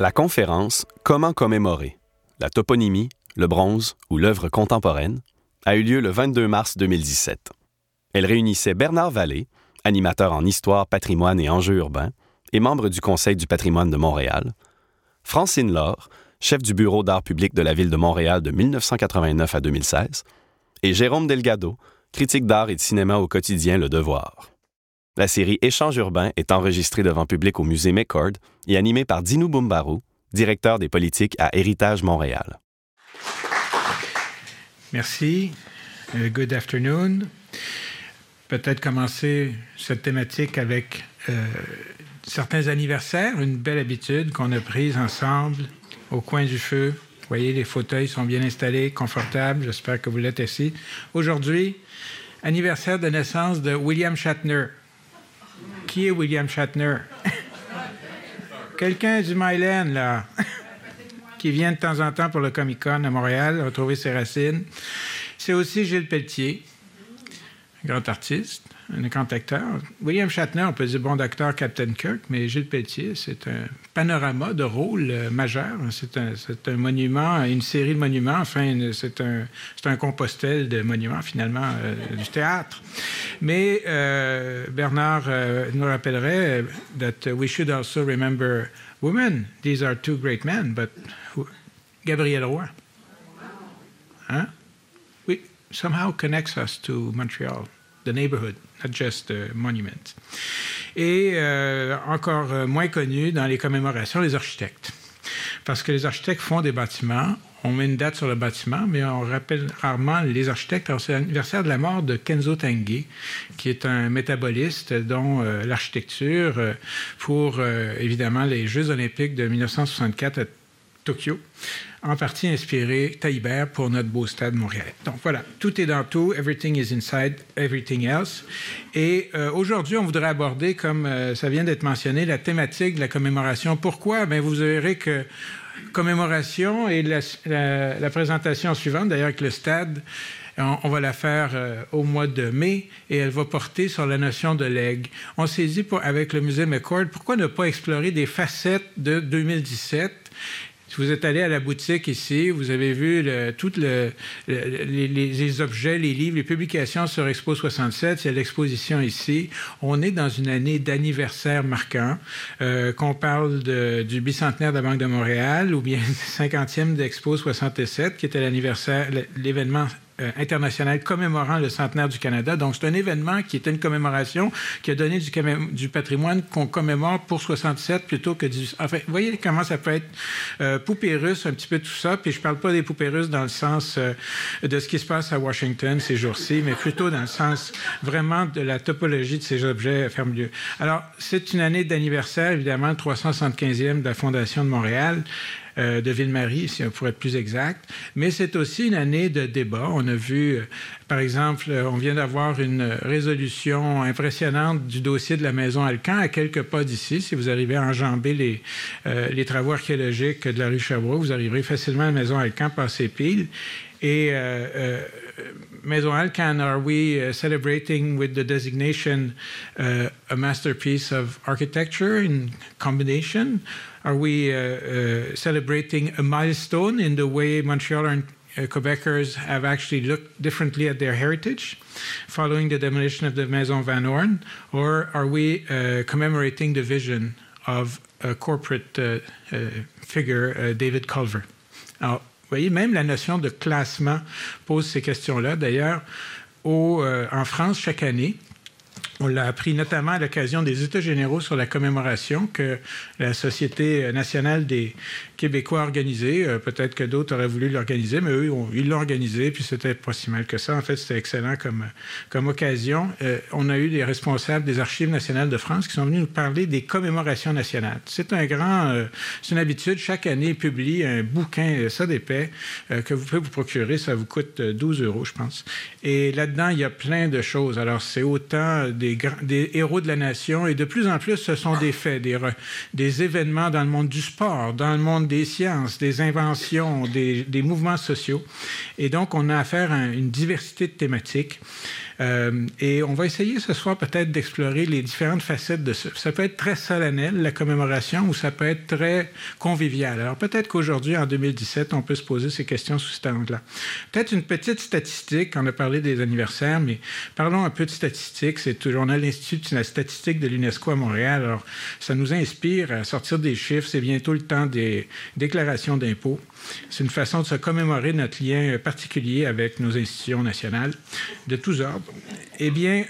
La conférence Comment commémorer la toponymie, le bronze ou l'œuvre contemporaine a eu lieu le 22 mars 2017. Elle réunissait Bernard Vallée, animateur en histoire, patrimoine et enjeux urbains, et membre du Conseil du patrimoine de Montréal, Francine Laure, chef du bureau d'art public de la ville de Montréal de 1989 à 2016, et Jérôme Delgado, critique d'art et de cinéma au quotidien Le Devoir. La série Échange urbain est enregistrée devant public au musée McCord et animée par Dinou Bumbarou, directeur des politiques à Héritage Montréal. Merci. Uh, good afternoon. Peut-être commencer cette thématique avec euh, certains anniversaires, une belle habitude qu'on a prise ensemble au coin du feu. Vous voyez, les fauteuils sont bien installés, confortables. J'espère que vous l'êtes aussi. Aujourd'hui, anniversaire de naissance de William Shatner. Qui est William Shatner? Quelqu'un du Myland, là, qui vient de temps en temps pour le Comic Con à Montréal, retrouver ses racines. C'est aussi Gilles Pelletier, grand artiste, un grand acteur. William Shatner, on peut dire bon d'acteur Captain Kirk, mais Gilles Pelletier, c'est un panorama de rôles euh, majeurs. C'est un, monument, une série de monuments. Enfin, c'est un, compostel de monuments, finalement, euh, du théâtre. Mais euh, Bernard nous rappellerait that we should also remember women. These are two great men, but Gabriel Roy. Hein? We, somehow connects us to Montreal, the neighborhood, not just the monument. Et euh, encore moins connu dans les commémorations, les architectes. Parce que les architectes font des bâtiments, on met une date sur le bâtiment, mais on rappelle rarement les architectes. c'est l'anniversaire de la mort de Kenzo Tange, qui est un métaboliste dont euh, l'architecture euh, pour euh, évidemment les Jeux olympiques de 1964 à Tokyo, en partie inspiré Taïbert pour notre beau stade montréalais. Donc voilà, tout est dans tout, everything is inside everything else. Et euh, aujourd'hui, on voudrait aborder, comme euh, ça vient d'être mentionné, la thématique de la commémoration. Pourquoi? Bien, vous verrez que commémoration et la, présentation suivante, d'ailleurs avec le stade, on, va la faire euh, au mois de mai et elle va porter sur la notion de legs. On s'est dit avec le musée McCord, pourquoi ne pas explorer des facettes de 2017 si vous êtes allé à la boutique ici, vous avez vu tous le, les, objets, les livres, les publications sur Expo 67. Il y a l'exposition ici. On est dans une année d'anniversaire marquant. Euh, qu'on parle du bicentenaire de la Banque de Montréal ou bien 50e d'Expo 67, qui était l'anniversaire, l'événement euh, international commémorant le centenaire du Canada. Donc, c'est un événement qui était une commémoration qui a donné du, du patrimoine qu'on commémore pour 67 plutôt que du... Enfin, voyez comment ça peut être euh, poupée russe, un petit peu tout ça. Puis je parle pas des poupées russes dans le sens euh, de ce qui se passe à Washington ces jours-ci, mais plutôt dans le sens vraiment de la topologie de ces objets à ferme-lieu. Alors, c'est une année d'anniversaire, évidemment, le 375e de la Fondation de Montréal. Euh, de Ville-Marie, si on pourrait être plus exact. Mais c'est aussi une année de débat. On a vu, euh, par exemple, euh, on vient d'avoir une résolution impressionnante du dossier de la maison Alcan à quelques pas d'ici. Si vous arrivez à enjamber les, les travaux archéologiques de la rue Sherbrooke, vous arriverez facilement à la maison Alcan, passer pile. Et Maison Alcan, are we celebrating with the designation a masterpiece of architecture in combination? Are we uh, uh, celebrating a milestone in the way Montreal and uh, Quebecers have actually looked differently at their heritage following the demolition of the Maison Van Horn? Or are we commemorating the vision of a corporate figure, David Culver? Alors, vous voyez, même la notion de classement pose ces questions-là. D'ailleurs, en France, chaque année, On l'a appris notamment à l'occasion des États généraux sur la commémoration que la Société nationale des Québécois organisé. Euh, peut-être que d'autres auraient voulu l'organiser, mais eux, ils l'ont organisé, puis c'était pas si mal que ça. En fait, c'était excellent comme, comme occasion. Euh, on a eu des responsables des Archives nationales de France qui sont venus nous parler des commémorations nationales. C'est un grand... Euh, c'est une habitude. Chaque année, ils publient un bouquin, ça d'épais, que vous pouvez vous procurer. Ça vous coûte 12 euros, je pense. Et là-dedans, il y a plein de choses. Alors, c'est autant des des, héros de la nation et de plus en plus, ce sont des faits, des, des événements dans le monde du sport, dans le monde des sciences, des inventions, des, mouvements sociaux. Et donc, on a affaire à une diversité de thématiques. Euh, et on va essayer ce soir peut-être d'explorer les différentes facettes de ça. Ça peut être très solennel, la commémoration, ou ça peut être très convivial. Alors peut-être qu'aujourd'hui, en 2017, on peut se poser ces questions sous cet angle-là. Peut-être une petite statistique, on a parlé des anniversaires, mais parlons un peu de statistiques. C'est toujours, on a l'Institut de la statistique de l'UNESCO à Montréal. Alors ça nous inspire à sortir des chiffres. C'est bientôt le temps des déclarations d'impôts. C'est une façon de se commémorer notre lien particulier avec nos institutions nationales de tous ordres. Eh bien,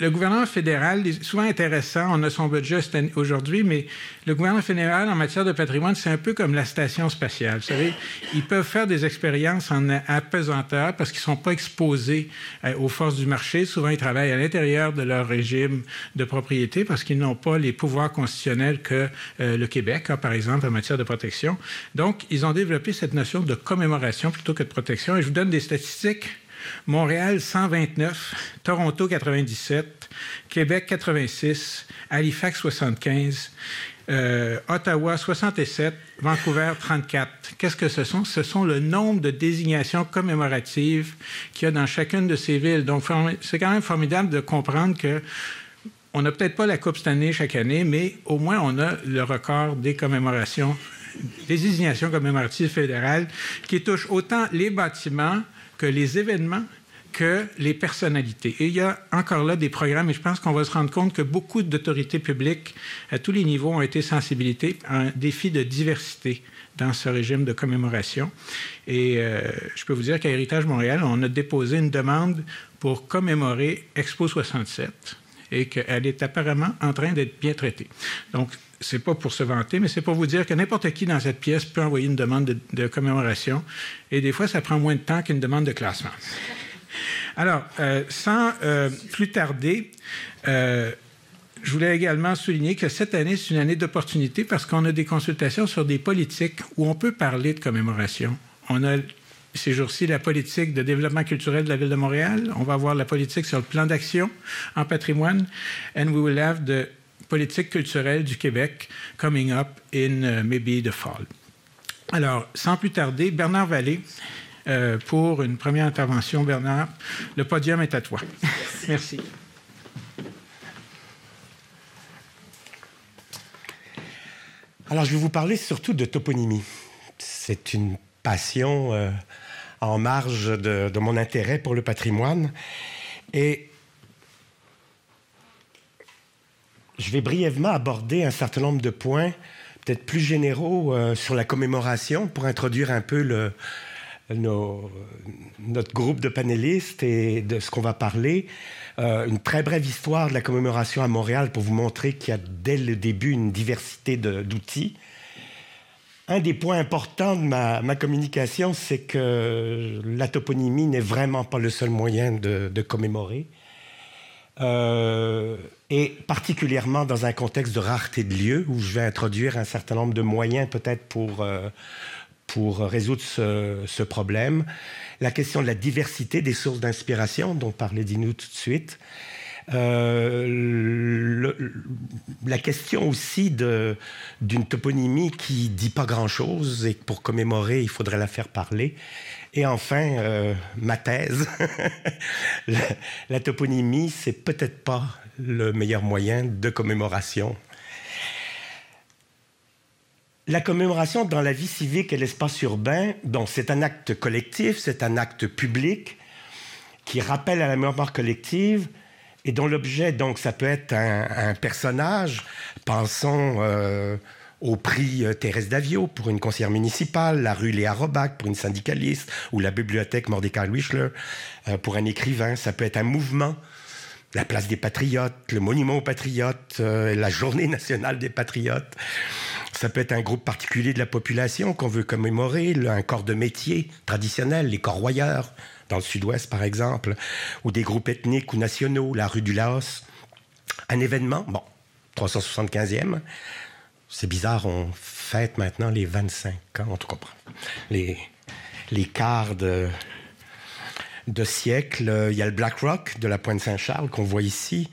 le gouvernement fédéral souvent intéressant. On a son budget aujourd'hui, mais le gouvernement fédéral, en matière de patrimoine, c'est un peu comme la station spatiale. Vous savez, ils peuvent faire des expériences en apesanteur parce qu'ils ne sont pas exposés euh, aux forces du marché. Souvent, ils travaillent à l'intérieur de leur régime de propriété parce qu'ils n'ont pas les pouvoirs constitutionnels que euh, le Québec a, par exemple, en matière de protection. Donc, ils ont développé cette notion de commémoration plutôt que de protection. Et je vous donne des statistiques. Montréal, 129, Toronto, 97, Québec, 86, Halifax, 75, euh, Ottawa, 67, Vancouver, 34. Qu'est-ce que ce sont? Ce sont le nombre de désignations commémoratives qu'il y a dans chacune de ces villes. Donc, c'est quand même formidable de comprendre que on n'a peut-être pas la Coupe cette année chaque année, mais au moins on a le record des commémorations, des désignations commémoratives fédérales qui touchent autant les bâtiments que les événements que les personnalités. Et il y a encore là des programmes, et je pense qu'on va se rendre compte que beaucoup d'autorités publiques à tous les niveaux ont été sensibilisées à un défi de diversité dans ce régime de commémoration. Et euh, je peux vous dire qu'à Héritage Montréal, on a déposé une demande pour commémorer Expo 67 et qu'elle est apparemment en train d'être bien traitée. Donc, c'est pas pour se vanter, mais c'est pour vous dire que n'importe qui dans cette pièce peut envoyer une demande de, commémoration. Et des fois, ça prend moins de temps qu'une demande de classement. Alors, euh, sans euh, plus tarder, euh, je voulais également souligner que cette année, c'est une année d'opportunité parce qu'on a des consultations sur des politiques où on peut parler de commémoration. On a ces jours-ci la politique de développement culturel de la Ville de Montréal. On va avoir la politique sur le plan d'action en patrimoine. And we will have the politique culturelle du Québec coming up in uh, maybe the fall. Alors, sans plus tarder, Bernard Vallée, euh, pour une première intervention. Bernard, le podium est à toi. Merci. Alors, je vais vous parler surtout de toponymie. C'est une passion euh, en marge de, de, mon intérêt pour le patrimoine. Et Je vais brièvement aborder un certain nombre de points, peut-être plus généraux, euh, sur la commémoration pour introduire un peu notre groupe de panélistes et de ce qu'on va parler. Euh, une très brève histoire de la commémoration à Montréal pour vous montrer qu'il y a dès le début une diversité d'outils. Un des points importants de ma, communication, c'est que la toponymie n'est vraiment pas le seul moyen de commémorer. Euh, et particulièrement dans un contexte de rareté de lieux, où je vais introduire un certain nombre de moyens peut-être pour, euh, pour résoudre ce, ce, problème. La question de la diversité des sources d'inspiration, dont parlait Dinou tout de suite. Euh, la question aussi d'une toponymie qui dit pas grand-chose et pour commémorer, il faudrait la faire parler. Et enfin, euh, ma thèse, la, la, toponymie, c'est peut-être pas le meilleur moyen de commémoration. La commémoration dans la vie civique et l'espace urbain, c'est un acte collectif, c'est un acte public qui rappelle à la mémoire collective et dont l'objet, donc, ça peut être un, personnage, pensons euh, au prix euh, Thérèse Davio pour une conseillère municipale, la rue Léa Robac pour une syndicaliste, ou la bibliothèque Mordecai Wischler euh, pour un écrivain. Ça peut être un mouvement la place des patriotes, le monument aux patriotes, la journée nationale des patriotes. Ça peut être un groupe particulier de la population qu'on veut commémorer, un corps de métier traditionnel, les corroyeurs, dans le sud-ouest par exemple, ou des groupes ethniques ou nationaux, la rue du Laos. Un événement, bon, 375e, c'est bizarre, on fête maintenant les 25 ans, on tout comprend. Les, les quarts de, de siècle. Il y a le Black Rock de la Pointe Saint-Charles qu'on voit ici.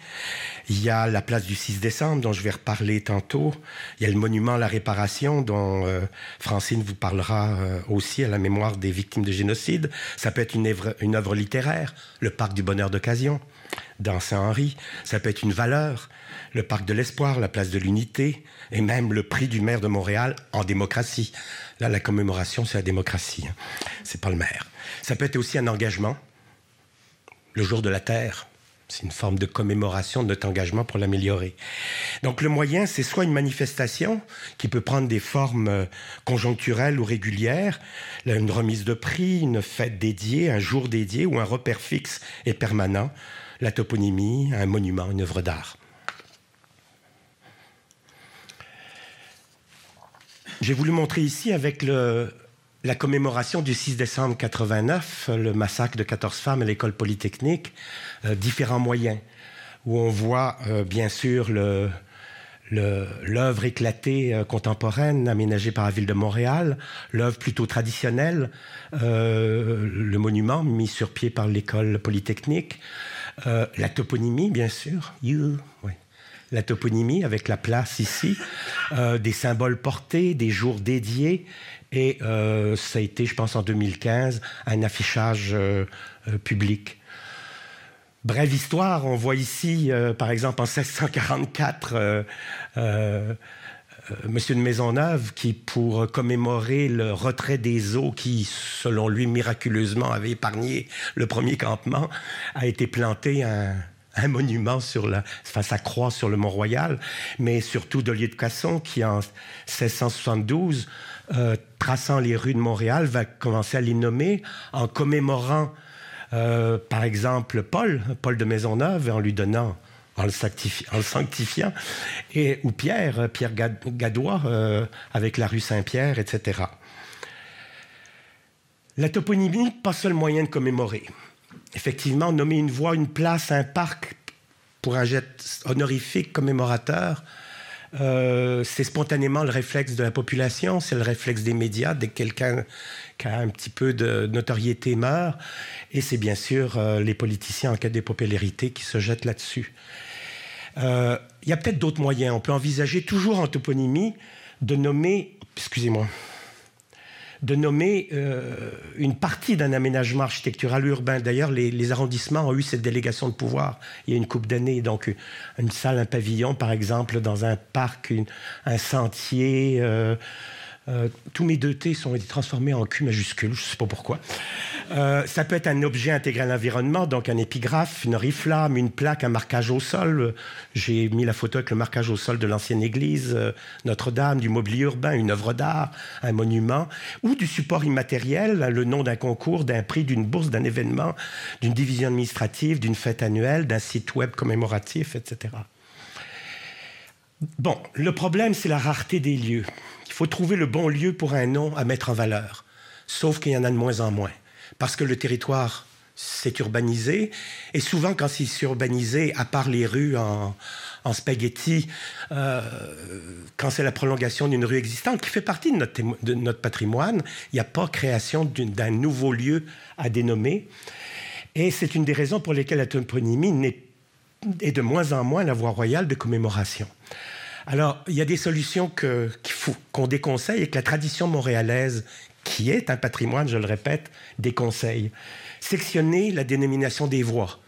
Il y a la place du 6 décembre dont je vais reparler tantôt. Il y a le monument à la réparation dont euh, Francine vous parlera euh, aussi à la mémoire des victimes de génocide. Ça peut être une œuvre, littéraire, le parc du bonheur d'occasion dans Saint-Henri. Ça peut être une valeur, le parc de l'espoir, la place de l'unité et même le prix du maire de Montréal en démocratie. Là, la commémoration, c'est la démocratie. Hein. C'est pas le maire. Ça peut être aussi un engagement. Le jour de la Terre, c'est une forme de commémoration de notre engagement pour l'améliorer. Donc le moyen, c'est soit une manifestation qui peut prendre des formes euh, conjoncturelles ou régulières, une remise de prix, une fête dédiée, un jour dédié ou un repère fixe et permanent, la toponymie, un monument, une œuvre d'art. J'ai voulu montrer ici avec le, la commémoration du 6 décembre 89, le massacre de 14 femmes à l'école polytechnique, euh, différents moyens, où on voit euh, bien sûr l'œuvre éclatée euh, contemporaine aménagée par la ville de Montréal, l'œuvre plutôt traditionnelle, le monument mis sur pied par l'école polytechnique, la toponymie bien sûr, la toponymie avec la place ici, des symboles portés, des jours dédiés. Et euh, ça a été, je pense, en 2015, un affichage euh, public. Brève histoire, on voit ici, par exemple, en 1644, Monsieur de Maisonneuve, qui, pour commémorer le retrait des eaux qui, selon lui, miraculeusement avait épargné le premier campement, a été planté un, un monument sur la, enfin, sa croix sur le Mont-Royal, mais surtout Dolier de Casson, qui en 1672, euh, traçant les rues de Montréal, va commencer à les nommer en commémorant, euh, par exemple, Paul, Paul de Maisonneuve, en lui donnant en le, sanctifiant, et, ou Pierre, Pierre Gadois, euh, avec la rue Saint-Pierre, etc. La toponymie, pas seul moyen de commémorer effectivement, nommer une voie, une place, un parc pour un jet honorifique commémorateur, euh, c'est spontanément le réflexe de la population, c'est le réflexe des médias dès que quelqu'un qui a un petit peu de notoriété meurt, et c'est bien sûr euh, les politiciens en cas de popularité qui se jettent là-dessus. Euh, il y a peut-être d'autres moyens. On peut envisager toujours en toponymie de nommer, excusez-moi, de nommer euh, une partie d'un aménagement architectural urbain. D'ailleurs, les, arrondissements ont eu cette délégation de pouvoir il y a une couple d'années. Donc, une salle, un pavillon, par exemple, dans un parc, un sentier. Euh, euh, tous mes deux T sont transformés en Q majuscule, je ne sais pas pourquoi. Euh, ça peut être un objet intégré à l'environnement, donc un épigraphe, une riflamme, une plaque, un marquage au sol. J'ai mis la photo avec le marquage au sol de l'ancienne église euh, Notre-Dame, du mobilier urbain, une œuvre d'art, un monument, ou du support immatériel, le nom d'un concours, d'un prix, d'une bourse, d'un événement, d'une division administrative, d'une fête annuelle, d'un site web commémoratif, etc. Bon, le problème, c'est la rareté des lieux. Il faut trouver le bon lieu pour un nom à mettre en valeur. Sauf qu'il y en a de moins en moins parce que le territoire s'est urbanisé. Et souvent, quand c'est urbanisé, à part les rues en, spaghetti, euh, quand c'est la prolongation d'une rue existante qui fait partie de notre, de notre patrimoine, il n'y a pas création d'un nouveau lieu à dénommer. Et c'est une des raisons pour lesquelles la toponymie est de moins en moins la voie royale de commémoration. Alors, il y a des solutions qu'on déconseille et que la tradition montréalaise qui est un patrimoine, je le répète, des conseils. Sectionner la dénomination des voies.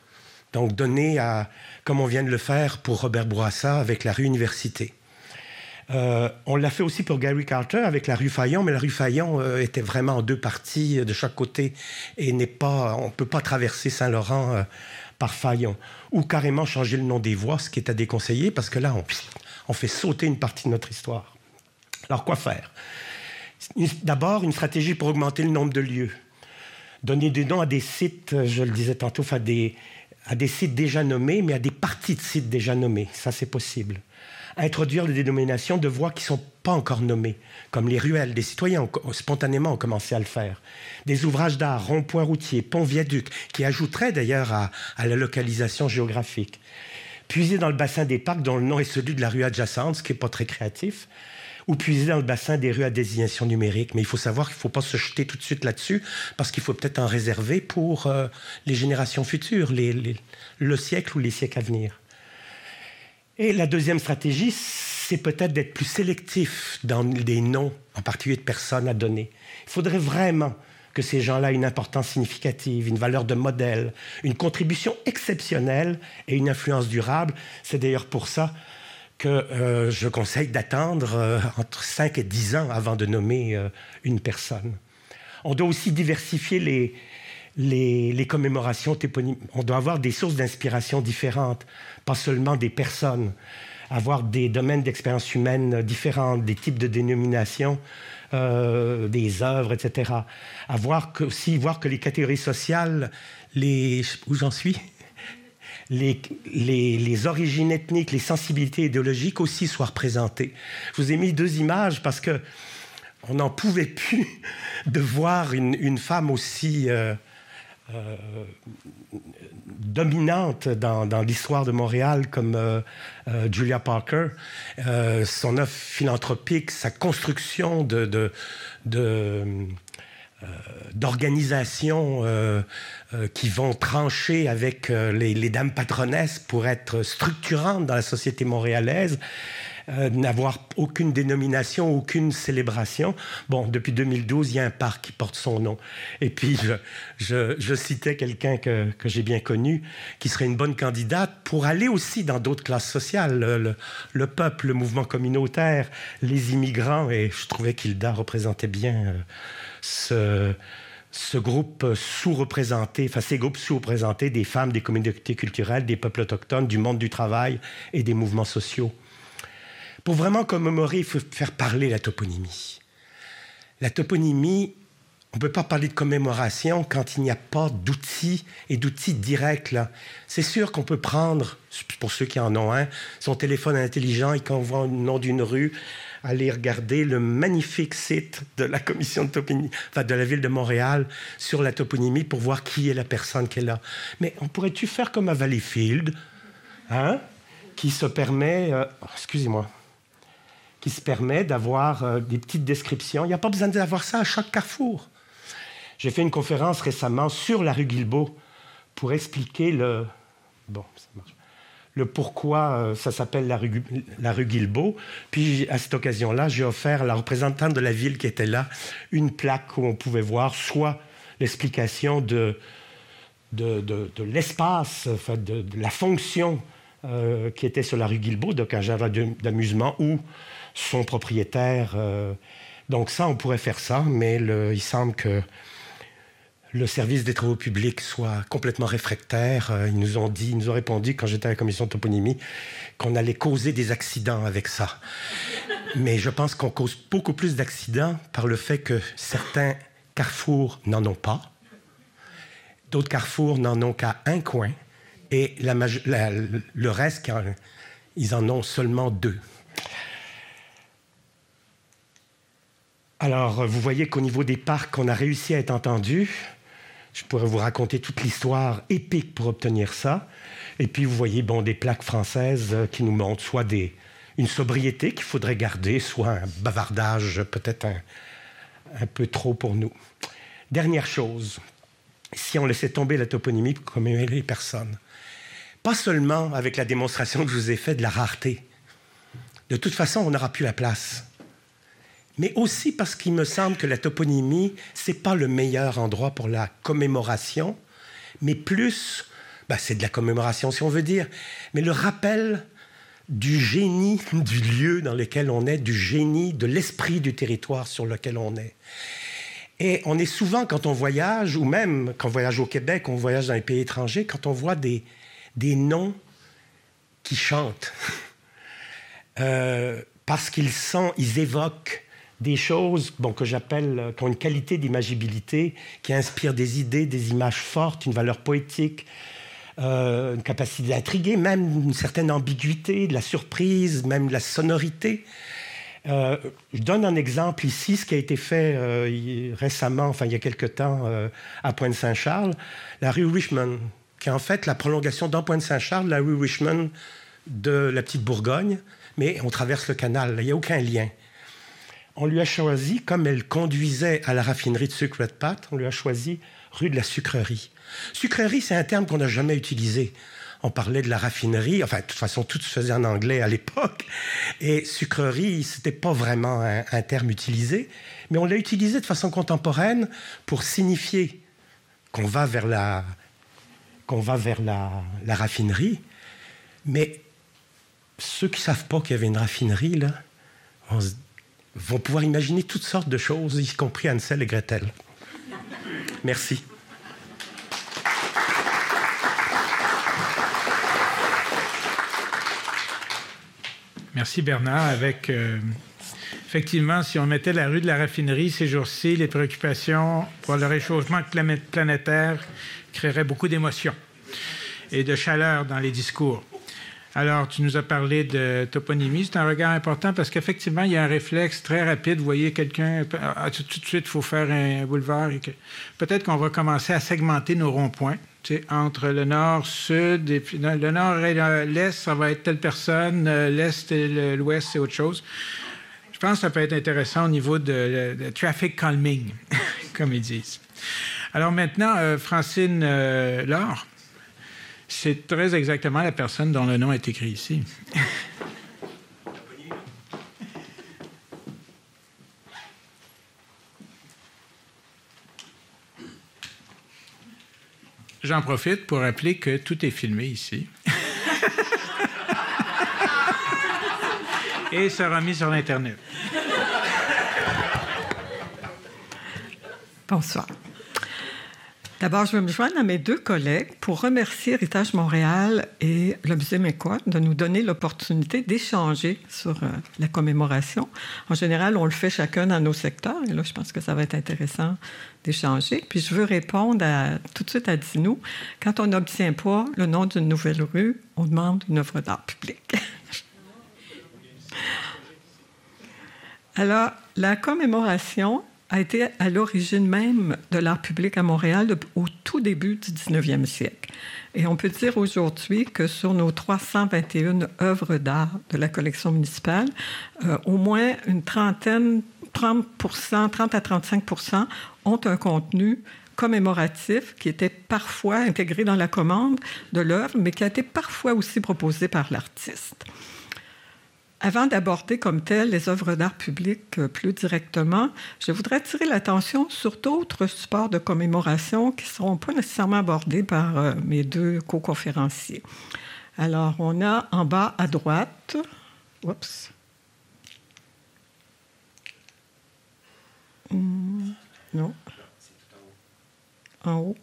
Donc donner à, comme on vient de le faire pour Robert Bourassa avec la rue Université. Euh, on l'a fait aussi pour Gary Carter avec la rue Fayon, mais la rue Fayon euh, était vraiment en deux parties de chaque côté et n'est pas, on ne peut pas traverser Saint-Laurent euh, par Fayon. Ou carrément changer le nom des voies, ce qui est à déconseiller parce que là, on, fait sauter une partie de notre histoire. Alors quoi faire? D'abord, une stratégie pour augmenter le nombre de lieux. Donner des noms à des sites, je le disais tantôt, à des, à des sites déjà nommés, mais à des parties de sites déjà nommés. Ça, c'est possible. Introduire des dénominations de voies qui ne sont pas encore nommées, comme les ruelles. Des citoyens spontanément ont commencé à le faire. Des ouvrages d'art, ronds-points routiers, ponts viaducs, qui ajouteraient d'ailleurs à, à la localisation géographique. Puiser dans le bassin des parcs dont le nom est celui de la rue adjacente, ce qui n'est pas très créatif ou puiser dans le bassin des rues à désignation numérique. Mais il faut savoir qu'il ne faut pas se jeter tout de suite là-dessus, parce qu'il faut peut-être en réserver pour euh, les générations futures, le siècle ou les siècles à venir. Et la deuxième stratégie, c'est peut-être d'être plus sélectif dans les noms, en particulier de personnes à donner. Il faudrait vraiment que ces gens-là aient une importance significative, une valeur de modèle, une contribution exceptionnelle et une influence durable. C'est d'ailleurs pour ça que euh, je conseille d'attendre euh, entre 5 et 10 ans avant de nommer euh, une personne. On doit aussi diversifier les, les, les commémorations On doit avoir des sources d'inspiration différentes, pas seulement des personnes, avoir des domaines d'expérience humaine différents, des types de dénominations, des œuvres, etc. Avoir aussi voir que les catégories sociales, les, où j'en suis les, les, origines ethniques, les sensibilités idéologiques aussi soient représentées. Je vous ai mis deux images parce que on n'en pouvait plus de voir une, une femme aussi euh, euh, dominante dans, l'histoire de Montréal comme euh, Julia Parker. son œuvre philanthropique, sa construction de, euh, d'organisations euh, euh, qui vont trancher avec les, dames patronesses pour être structurantes dans la société montréalaise, n'avoir aucune dénomination, aucune célébration. Bon, depuis 2012, il y a un parc qui porte son nom. Et puis, je, citais quelqu'un que, j'ai bien connu, qui serait une bonne candidate pour aller aussi dans d'autres classes sociales, le, peuple, le mouvement communautaire, les immigrants, et je trouvais qu'Hilda représentait bien ce, groupe sous-représenté, enfin ces groupes sous-représentés des femmes, des communautés culturelles, des peuples autochtones, du monde du travail et des mouvements sociaux. Pour vraiment commémorer, il faut faire parler la toponymie. La toponymie, on ne peut pas parler de commémoration quand il n'y a pas d'outils et d'outils directs. C'est sûr qu'on peut prendre, pour ceux qui en ont un, son téléphone intelligent et qu'on voit le nom d'une rue, aller regarder le magnifique site de la commission de toponymie, enfin de la ville de Montréal sur la toponymie pour voir qui est la personne qui est là. Mais on pourrait-tu faire comme à Valleyfield, hein, qui se permet, euh, excusez-moi, qui se permet d'avoir euh, des petites descriptions. Il n'y a pas besoin d'avoir ça à chaque carrefour. J'ai fait une conférence récemment sur la rue Guilbeault pour expliquer le. Bon, le pourquoi euh, ça s'appelle la rue, la Guilbeault. Puis à cette occasion-là, j'ai offert à la représentante de la ville qui était là une plaque où on pouvait voir soit l'explication de, de, l'espace, de, la fonction euh, qui était sur la rue Guilbeault, donc un jardin d'amusement, ou son propriétaire. Euh. donc ça, on pourrait faire ça, mais il semble que le service des travaux publics soit complètement réfractaire. Euh, ils nous ont dit, ils nous ont répondu quand j'étais à la commission de toponymie qu'on allait causer des accidents avec ça. Mais je pense qu'on cause beaucoup plus d'accidents par le fait que certains carrefours n'en ont pas, d'autres carrefours n'en ont qu'à un coin, et le reste, ils en ont seulement deux. Alors, vous voyez qu'au niveau des parcs, on a réussi à être entendu. Je pourrais vous raconter toute l'histoire épique pour obtenir ça. Et puis, vous voyez bon, des plaques françaises euh, qui nous montrent soit des, une sobriété qu'il faudrait garder, soit un bavardage peut-être un, un, peu trop pour nous. Dernière chose, si on laissait tomber la toponymie pour commémorer les personnes, pas seulement avec la démonstration que je vous ai faite de la rareté. De toute façon, on n'aura plus la place mais aussi parce qu'il me semble que la toponymie, c'est pas le meilleur endroit pour la commémoration, mais plus, bah, c'est de la commémoration si on veut dire, mais le rappel du génie du lieu dans lequel on est, du génie de l'esprit du territoire sur lequel on est. Et on est souvent, quand on voyage, ou même quand on voyage au Québec, on voyage dans les pays étrangers, quand on voit des, des noms qui chantent, euh, parce qu'ils sont, ils évoquent des choses que j'appelle, euh, qui ont une qualité d'imagibilité, qui inspirent des idées, des images fortes, une valeur poétique, euh, une capacité d'intriguer, même une certaine ambiguïté, de la surprise, même de la sonorité. Euh, je donne un exemple ici, ce qui a été fait récemment, enfin il y a quelque temps, à Pointe-Saint-Charles, la rue Richmond, qui est en fait la prolongation dans Pointe-Saint-Charles, la rue Richmond de la petite Bourgogne, mais on traverse le canal, il n'y a aucun lien. On lui a choisi, comme elle conduisait à la raffinerie de sucre Red Pat, on lui a choisi rue de la Sucrerie. Sucrerie, c'est un terme qu'on n'a jamais utilisé. On parlait de la raffinerie, enfin, de toute façon, tout se faisait en anglais à l'époque. Et sucrerie, c'était pas vraiment un, terme utilisé, mais on l'a utilisé de façon contemporaine pour signifier qu'on va vers la, qu'on va vers la, raffinerie. Mais ceux qui savent pas qu'il y avait une raffinerie, là, vont pouvoir imaginer toutes sortes de choses, y compris Ansel et Gretel. Merci. Merci Bernard. Avec euh, effectivement, si on mettait la rue de la raffinerie ces jours-ci, les préoccupations pour le réchauffement planétaire créeraient beaucoup d'émotions et de chaleur dans les discours. Alors, tu nous as parlé de toponymie. C'est un regard important parce qu'effectivement, il y a un réflexe très rapide. Vous voyez quelqu'un, ah, tout, de suite, il faut faire un boulevard. Peut-être qu'on va commencer à segmenter nos ronds-points. entre le nord, sud, et puis le nord et l'est, ça va être telle personne, euh, l'est et l'ouest, c'est autre chose. Je pense que ça peut être intéressant au niveau de, traffic calming, comme ils disent. Alors maintenant, euh, Francine euh, Laure, c'est très exactement la personne dont le nom est écrit ici. J'en profite pour rappeler que tout est filmé ici. Et sera mis sur l'Internet. Bonsoir. D'abord, je veux me joindre à mes deux collègues pour remercier Héritage Montréal et le Musée Mécois de nous donner l'opportunité d'échanger sur euh, la commémoration. En général, on le fait chacun dans nos secteurs, et là, je pense que ça va être intéressant d'échanger. Puis je veux répondre tout de suite à Dinou. Quand on n'obtient pas le nom d'une nouvelle rue, on demande une œuvre d'art public. Alors, la commémoration a été à l'origine même de l'art public à Montréal au tout début du 19e siècle. Et on peut dire aujourd'hui que sur nos 321 œuvres d'art de la collection municipale, euh, au moins une trentaine, 30%, 30 à 35% ont un contenu commémoratif qui était parfois intégré dans la commande de l'œuvre, mais qui a été parfois aussi proposé par l'artiste. Avant d'aborder comme tel les œuvres d'art public euh, plus directement, je voudrais attirer l'attention sur d'autres supports de commémoration qui ne seront pas nécessairement abordés par euh, mes deux co-conférenciers. Alors, on a en bas à droite, oups, hmm, non, en haut.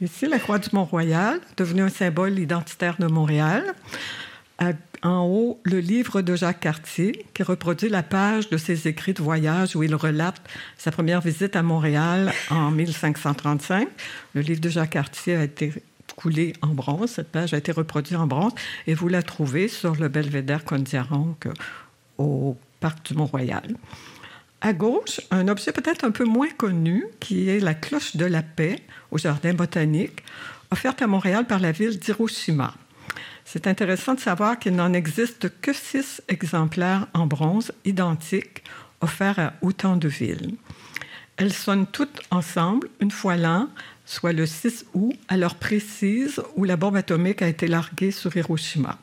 Ici, la croix du Mont-Royal, devenue un symbole identitaire de Montréal en haut le livre de Jacques Cartier, qui reproduit la page de ses écrits de voyage où il relate sa première visite à Montréal en 1535. Le livre de Jacques Cartier a été coulé en bronze, cette page a été reproduite en bronze, et vous la trouvez sur le belvédère Condiaronc au parc du Mont-Royal. À gauche, un objet peut-être un peu moins connu, qui est la cloche de la paix au Jardin botanique, offerte à Montréal par la ville d'Hiroshima. C'est intéressant de savoir qu'il n'en existe que six exemplaires en bronze identiques offerts à autant de villes. Elles sonnent toutes ensemble une fois l'an, soit le 6 août, à l'heure précise où la bombe atomique a été larguée sur Hiroshima.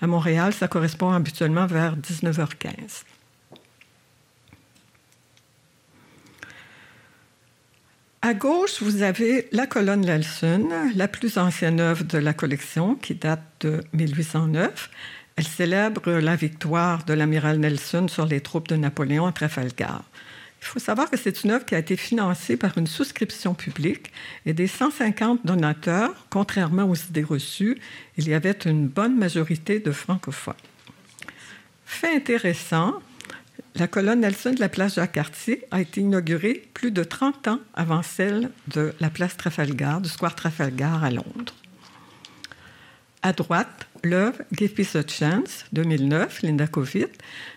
À Montréal, ça correspond habituellement vers 19h15. À gauche, vous avez la colonne Nelson, la plus ancienne œuvre de la collection, qui date de 1809. Elle célèbre la victoire de l'amiral Nelson sur les troupes de Napoléon à Trafalgar. Il faut savoir que c'est une œuvre qui a été financée par une souscription publique et des 150 donateurs, contrairement aux idées reçues, il y avait une bonne majorité de francophones. Fait intéressant, la colonne Nelson de la place Jacques-Cartier a été inaugurée plus de 30 ans avant celle de la place Trafalgar, du square Trafalgar à Londres. À droite, l'œuvre Give Peace a Chance, 2009, Linda Covid.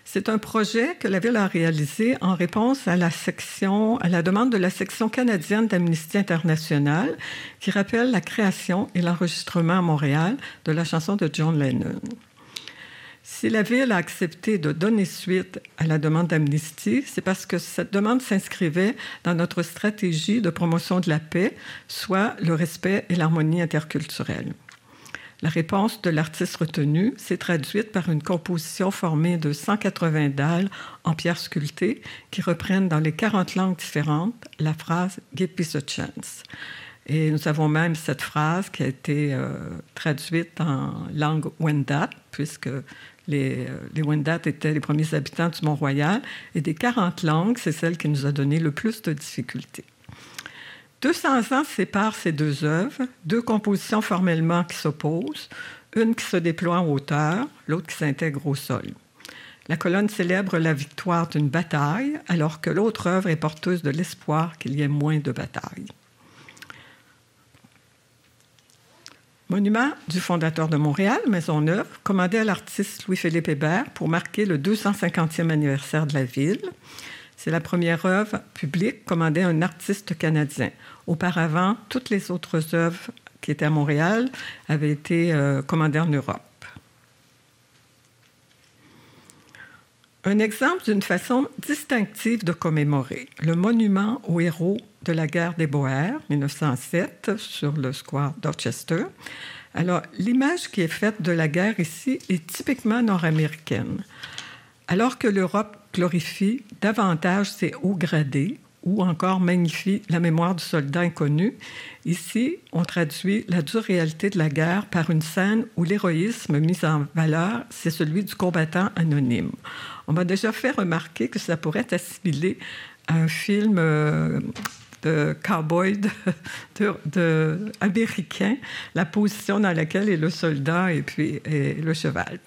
C'est un projet que la Ville a réalisé en réponse à la, à la demande de la section canadienne d'Amnesty International qui rappelle la création et l'enregistrement à Montréal de la chanson de John Lennon. Si la Ville a accepté de donner suite à la demande d'amnistie, c'est parce que cette demande s'inscrivait dans notre stratégie de promotion de la paix, soit le respect et l'harmonie interculturelle. La réponse de l'artiste retenu s'est traduite par une composition formée de 180 dalles en pierre sculptée qui reprennent dans les 40 langues différentes la phrase Give peace a chance. Et nous avons même cette phrase qui a été euh, traduite en langue Wendat, puisque les, euh, les Wendat étaient les premiers habitants du Mont-Royal. Et des 40 langues, c'est celle qui nous a donné le plus de difficultés. 200 ans séparent ces deux œuvres, deux compositions formellement qui s'opposent, une qui se déploie en hauteur, l'autre qui s'intègre au sol. La colonne célèbre la victoire d'une bataille, alors que l'autre œuvre est porteuse de l'espoir qu'il y ait moins de batailles. Monument du fondateur de Montréal, Maisonneuve, commandé à l'artiste Louis-Philippe Hébert pour marquer le 250e anniversaire de la ville. C'est la première œuvre publique commandée à un artiste canadien. Auparavant, toutes les autres œuvres qui étaient à Montréal avaient été euh, commandées en Europe. Un exemple d'une façon distinctive de commémorer le monument aux héros de la guerre des Boers, 1907, sur le square Dorchester. Alors, l'image qui est faite de la guerre ici est typiquement nord-américaine. Alors que l'Europe glorifie davantage ses hauts gradés, ou encore magnifie la mémoire du soldat inconnu. Ici, on traduit la dure réalité de la guerre par une scène où l'héroïsme mis en valeur, c'est celui du combattant anonyme. On m'a déjà fait remarquer que ça pourrait être assimilé à un film euh, de cowboy de, américain, la position dans laquelle est le soldat et puis le cheval.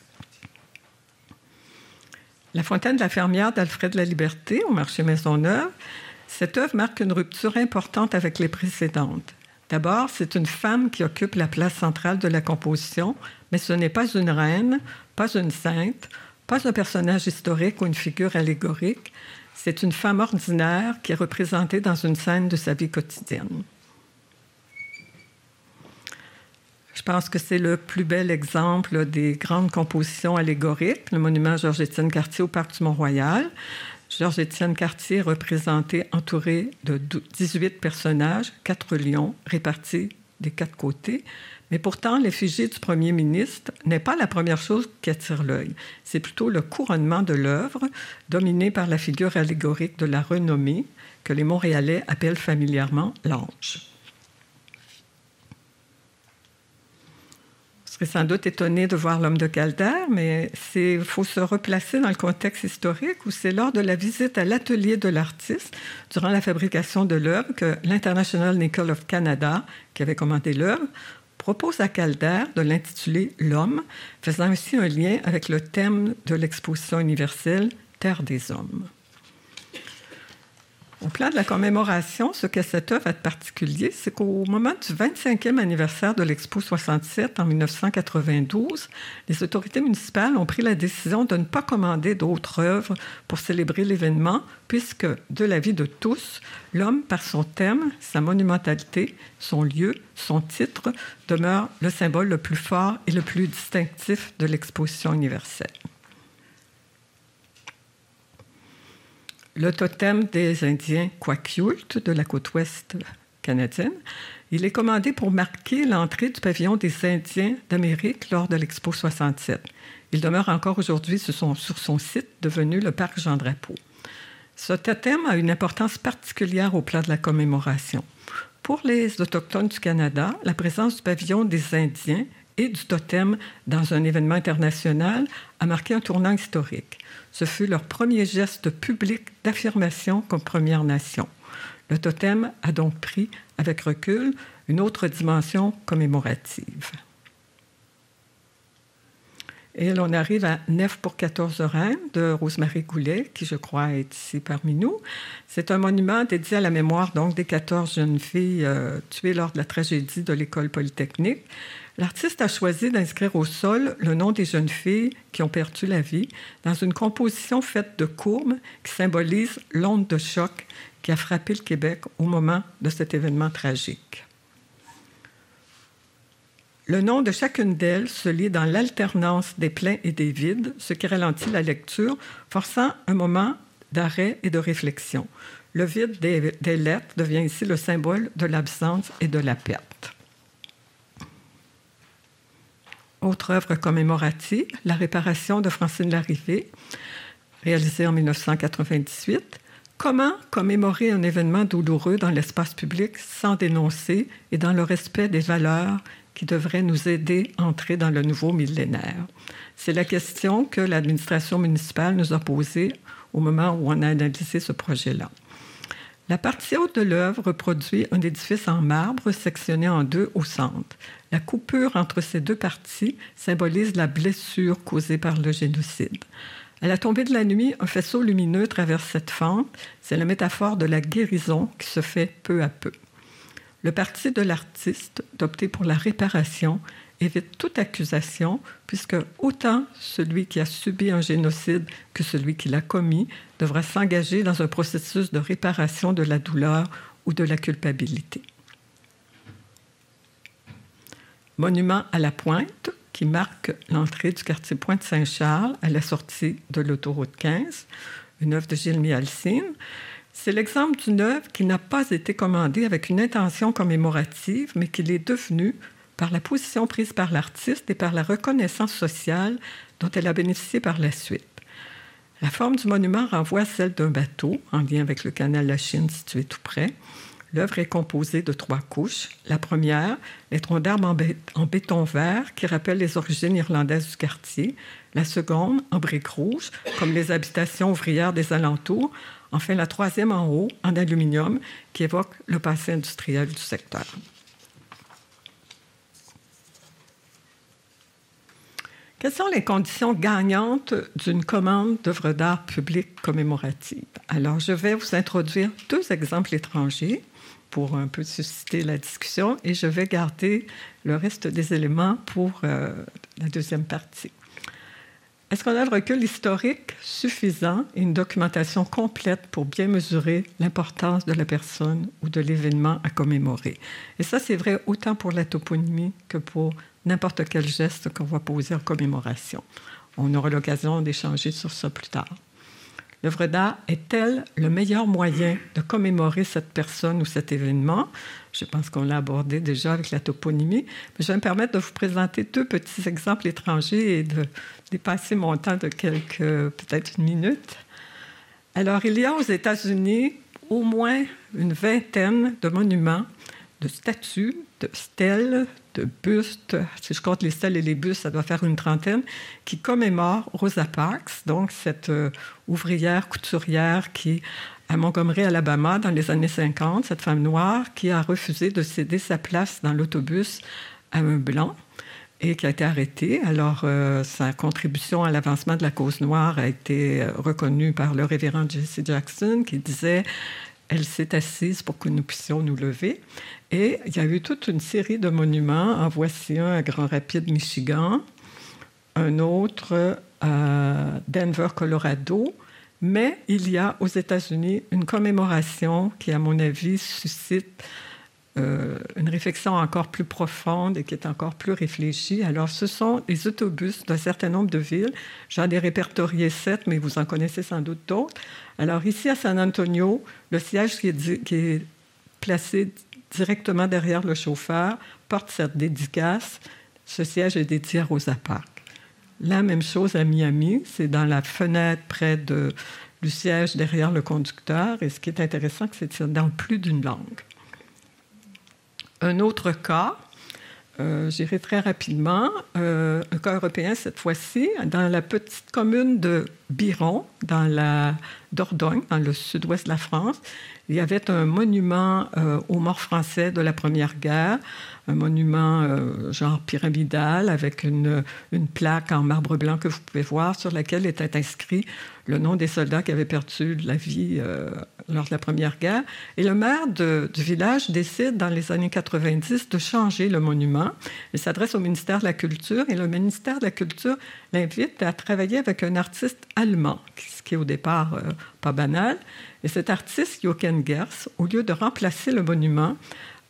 La fontaine de la fermière d'Alfred la Liberté au marché Maisonneuve cette œuvre marque une rupture importante avec les précédentes. D'abord, c'est une femme qui occupe la place centrale de la composition, mais ce n'est pas une reine, pas une sainte, pas un personnage historique ou une figure allégorique. C'est une femme ordinaire qui est représentée dans une scène de sa vie quotidienne. Je pense que c'est le plus bel exemple des grandes compositions allégoriques, le monument Georges-Étienne Cartier au Parc du Mont-Royal. Georges-Étienne Cartier représenté entouré de 18 personnages, quatre lions répartis des quatre côtés. Mais pourtant, l'effigie du premier ministre n'est pas la première chose qui attire l'œil. C'est plutôt le couronnement de l'œuvre, dominé par la figure allégorique de la renommée, que les Montréalais appellent familièrement l'ange. serait sans doute étonné de voir l'homme de Calder, mais il faut se replacer dans le contexte historique où c'est lors de la visite à l'atelier de l'artiste, durant la fabrication de l'œuvre, que l'International Nickel of Canada, qui avait commandé l'œuvre, propose à Calder de l'intituler L'homme, faisant ainsi un lien avec le thème de l'exposition universelle Terre des hommes. Au plan de la commémoration, ce que cette œuvre a de particulier, c'est qu'au moment du 25e anniversaire de l'Expo 67 en 1992, les autorités municipales ont pris la décision de ne pas commander d'autres œuvres pour célébrer l'événement, puisque, de l'avis de tous, l'homme, par son thème, sa monumentalité, son lieu, son titre, demeure le symbole le plus fort et le plus distinctif de l'exposition universelle. Le totem des Indiens Kwakiult de la côte ouest canadienne. Il est commandé pour marquer l'entrée du pavillon des Indiens d'Amérique lors de l'Expo 67. Il demeure encore aujourd'hui sur son, site devenu le parc Jean-Drapeau. Ce totem a une importance particulière au plan de la commémoration. Pour les Autochtones du Canada, la présence du pavillon des Indiens et du totem dans un événement international a marqué un tournant historique. Ce fut leur premier geste public d'affirmation comme Première Nation. Le totem a donc pris, avec recul, une autre dimension commémorative. Et l'on arrive à Nef pour 14 reines de Rosemary Goulet, qui je crois est ici parmi nous. C'est un monument dédié à la mémoire donc des 14 jeunes filles euh, tuées lors de la tragédie de l'école polytechnique. L'artiste a choisi d'inscrire au sol le nom des jeunes filles qui ont perdu la vie dans une composition faite de courbes qui symbolise l'onde de choc qui a frappé le Québec au moment de cet événement tragique. Le nom de chacune d'elles se lit dans l'alternance des pleins et des vides, ce qui ralentit la lecture, forçant un moment d'arrêt et de réflexion. Le vide des, lettres devient ici le symbole de l'absence et de la perte. Autre œuvre commémorative, La réparation de Francine Larrivée, réalisée en 1998. Comment commémorer un événement douloureux dans l'espace public sans dénoncer et dans le respect des valeurs qui devraient nous aider à entrer dans le nouveau millénaire? C'est la question que l'administration municipale nous a posée au moment où on a analysé ce projet-là. La partie haute de l'œuvre reproduit un édifice en marbre sectionné en deux au centre. La coupure entre ces deux parties symbolise la blessure causée par le génocide. À la tombée de la nuit, un faisceau lumineux traverse cette fente. C'est la métaphore de la guérison qui se fait peu à peu. Le parti de l'artiste d'opter pour la réparation évite toute accusation, puisque autant celui qui a subi un génocide que celui qui l'a commis devra s'engager dans un processus de réparation de la douleur ou de la culpabilité. Monument à la pointe, qui marque l'entrée du quartier Pointe-Saint-Charles à la sortie de l'autoroute 15, une œuvre de Gilles Mialcine. C'est l'exemple d'une œuvre qui n'a pas été commandée avec une intention commémorative, mais qui l'est devenue par la position prise par l'artiste et par la reconnaissance sociale dont elle a bénéficié par la suite. La forme du monument renvoie à celle d'un bateau, en lien avec le canal La Chine situé tout près. L'œuvre est composée de trois couches. La première, les troncs d'arbres en, béton vert qui rappellent les origines irlandaises du quartier. La seconde, en briques rouges, comme les habitations ouvrières des alentours. Enfin, la troisième en haut, en aluminium, qui évoque le passé industriel du secteur. Quelles sont les conditions gagnantes d'une commande d'œuvres d'art publiques commémoratives? Alors, je vais vous introduire deux exemples étrangers pour un peu susciter la discussion et je vais garder le reste des éléments pour euh, la deuxième partie. Est-ce qu'on a le recul historique suffisant et une documentation complète pour bien mesurer l'importance de la personne ou de l'événement à commémorer? Et ça, c'est vrai autant pour la toponymie que pour n'importe quel geste qu'on va poser en commémoration. On aura l'occasion d'échanger sur ça plus tard. L'œuvre d'art est-elle le meilleur moyen de commémorer cette personne ou cet événement? Je pense qu'on l'a abordé déjà avec la toponymie, mais je vais me permettre de vous présenter deux petits exemples étrangers et de dépasser mon temps de quelques, peut-être une minute. Alors, il y a aux États-Unis au moins une vingtaine de monuments, de statues, de stèles, bustes, si je compte les stèles et les bustes, ça doit faire une trentaine, qui commémorent Rosa Parks, donc cette euh, ouvrière couturière qui, à Montgomery, Alabama, dans les années 50, cette femme noire qui a refusé de céder sa place dans l'autobus à un blanc et qui a été arrêtée. Alors, euh, sa contribution à l'avancement de la cause noire a été euh, reconnue par le révérend Jesse Jackson, qui disait elle s'est assise pour que nous puissions nous lever. Et il y a eu toute une série de monuments. En voici un à Grand Rapids, Michigan, un autre à Denver, Colorado. Mais il y a aux États-Unis une commémoration qui, à mon avis, suscite euh, une réflexion encore plus profonde et qui est encore plus réfléchie. Alors, ce sont les autobus d'un certain nombre de villes. J'en ai répertorié sept, mais vous en connaissez sans doute d'autres. Alors, ici à San Antonio, le siège qui est, placé directement derrière le chauffeur porte cette dédicace. Ce siège est dédié à Rosa Parks. La même chose à Miami, c'est dans la fenêtre près du siège derrière le conducteur. Et ce qui est intéressant, c'est que c'est dans plus d'une langue. Un autre cas, euh, j'irai très rapidement. Euh, un cas européen cette fois-ci, dans la petite commune de Biron, dans la Dordogne, dans le sud-ouest de la France. Il y avait un monument euh, aux morts français de la Première Guerre, un monument genre pyramidal avec une, plaque en marbre blanc que vous pouvez voir sur laquelle était inscrit le nom des soldats qui avaient perdu la vie euh, lors de la Première Guerre. Et le maire du village décide dans les années 90 de changer le monument. Il s'adresse au ministère de la Culture et le ministère de la Culture l'invite à travailler avec un artiste allemand, ce qui est au départ euh, pas banal. Et cet artiste, Jochen Gers, au lieu de remplacer le monument,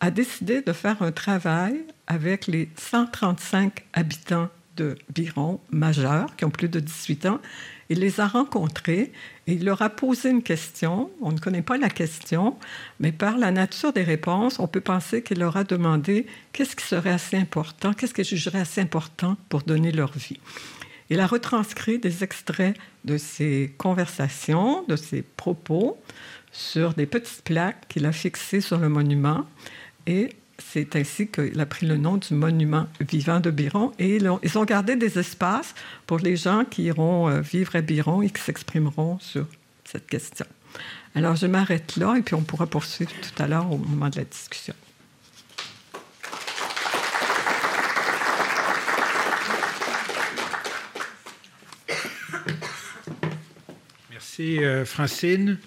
a décidé de faire un travail avec les 135 habitants de Biron majeurs qui ont plus de 18 ans. Il les a rencontrés et il leur a posé une question. On ne connaît pas la question, mais par la nature des réponses, on peut penser qu'il leur a demandé qu'est-ce qui serait assez important, qu'est-ce qu'ils jugeraient assez important pour donner leur vie. Il a retranscrit des extraits de ces conversations, de ces propos, sur des petites plaques qu'il a fixées sur le monument. Et c'est ainsi qu'il a pris le nom du monument vivant de Biron. Et ils ont, gardé des espaces pour les gens qui iront euh, vivre à Biron et qui s'exprimeront sur cette question. Alors, je m'arrête là et puis on pourra poursuivre tout à l'heure au moment de la discussion. Merci, euh, Francine.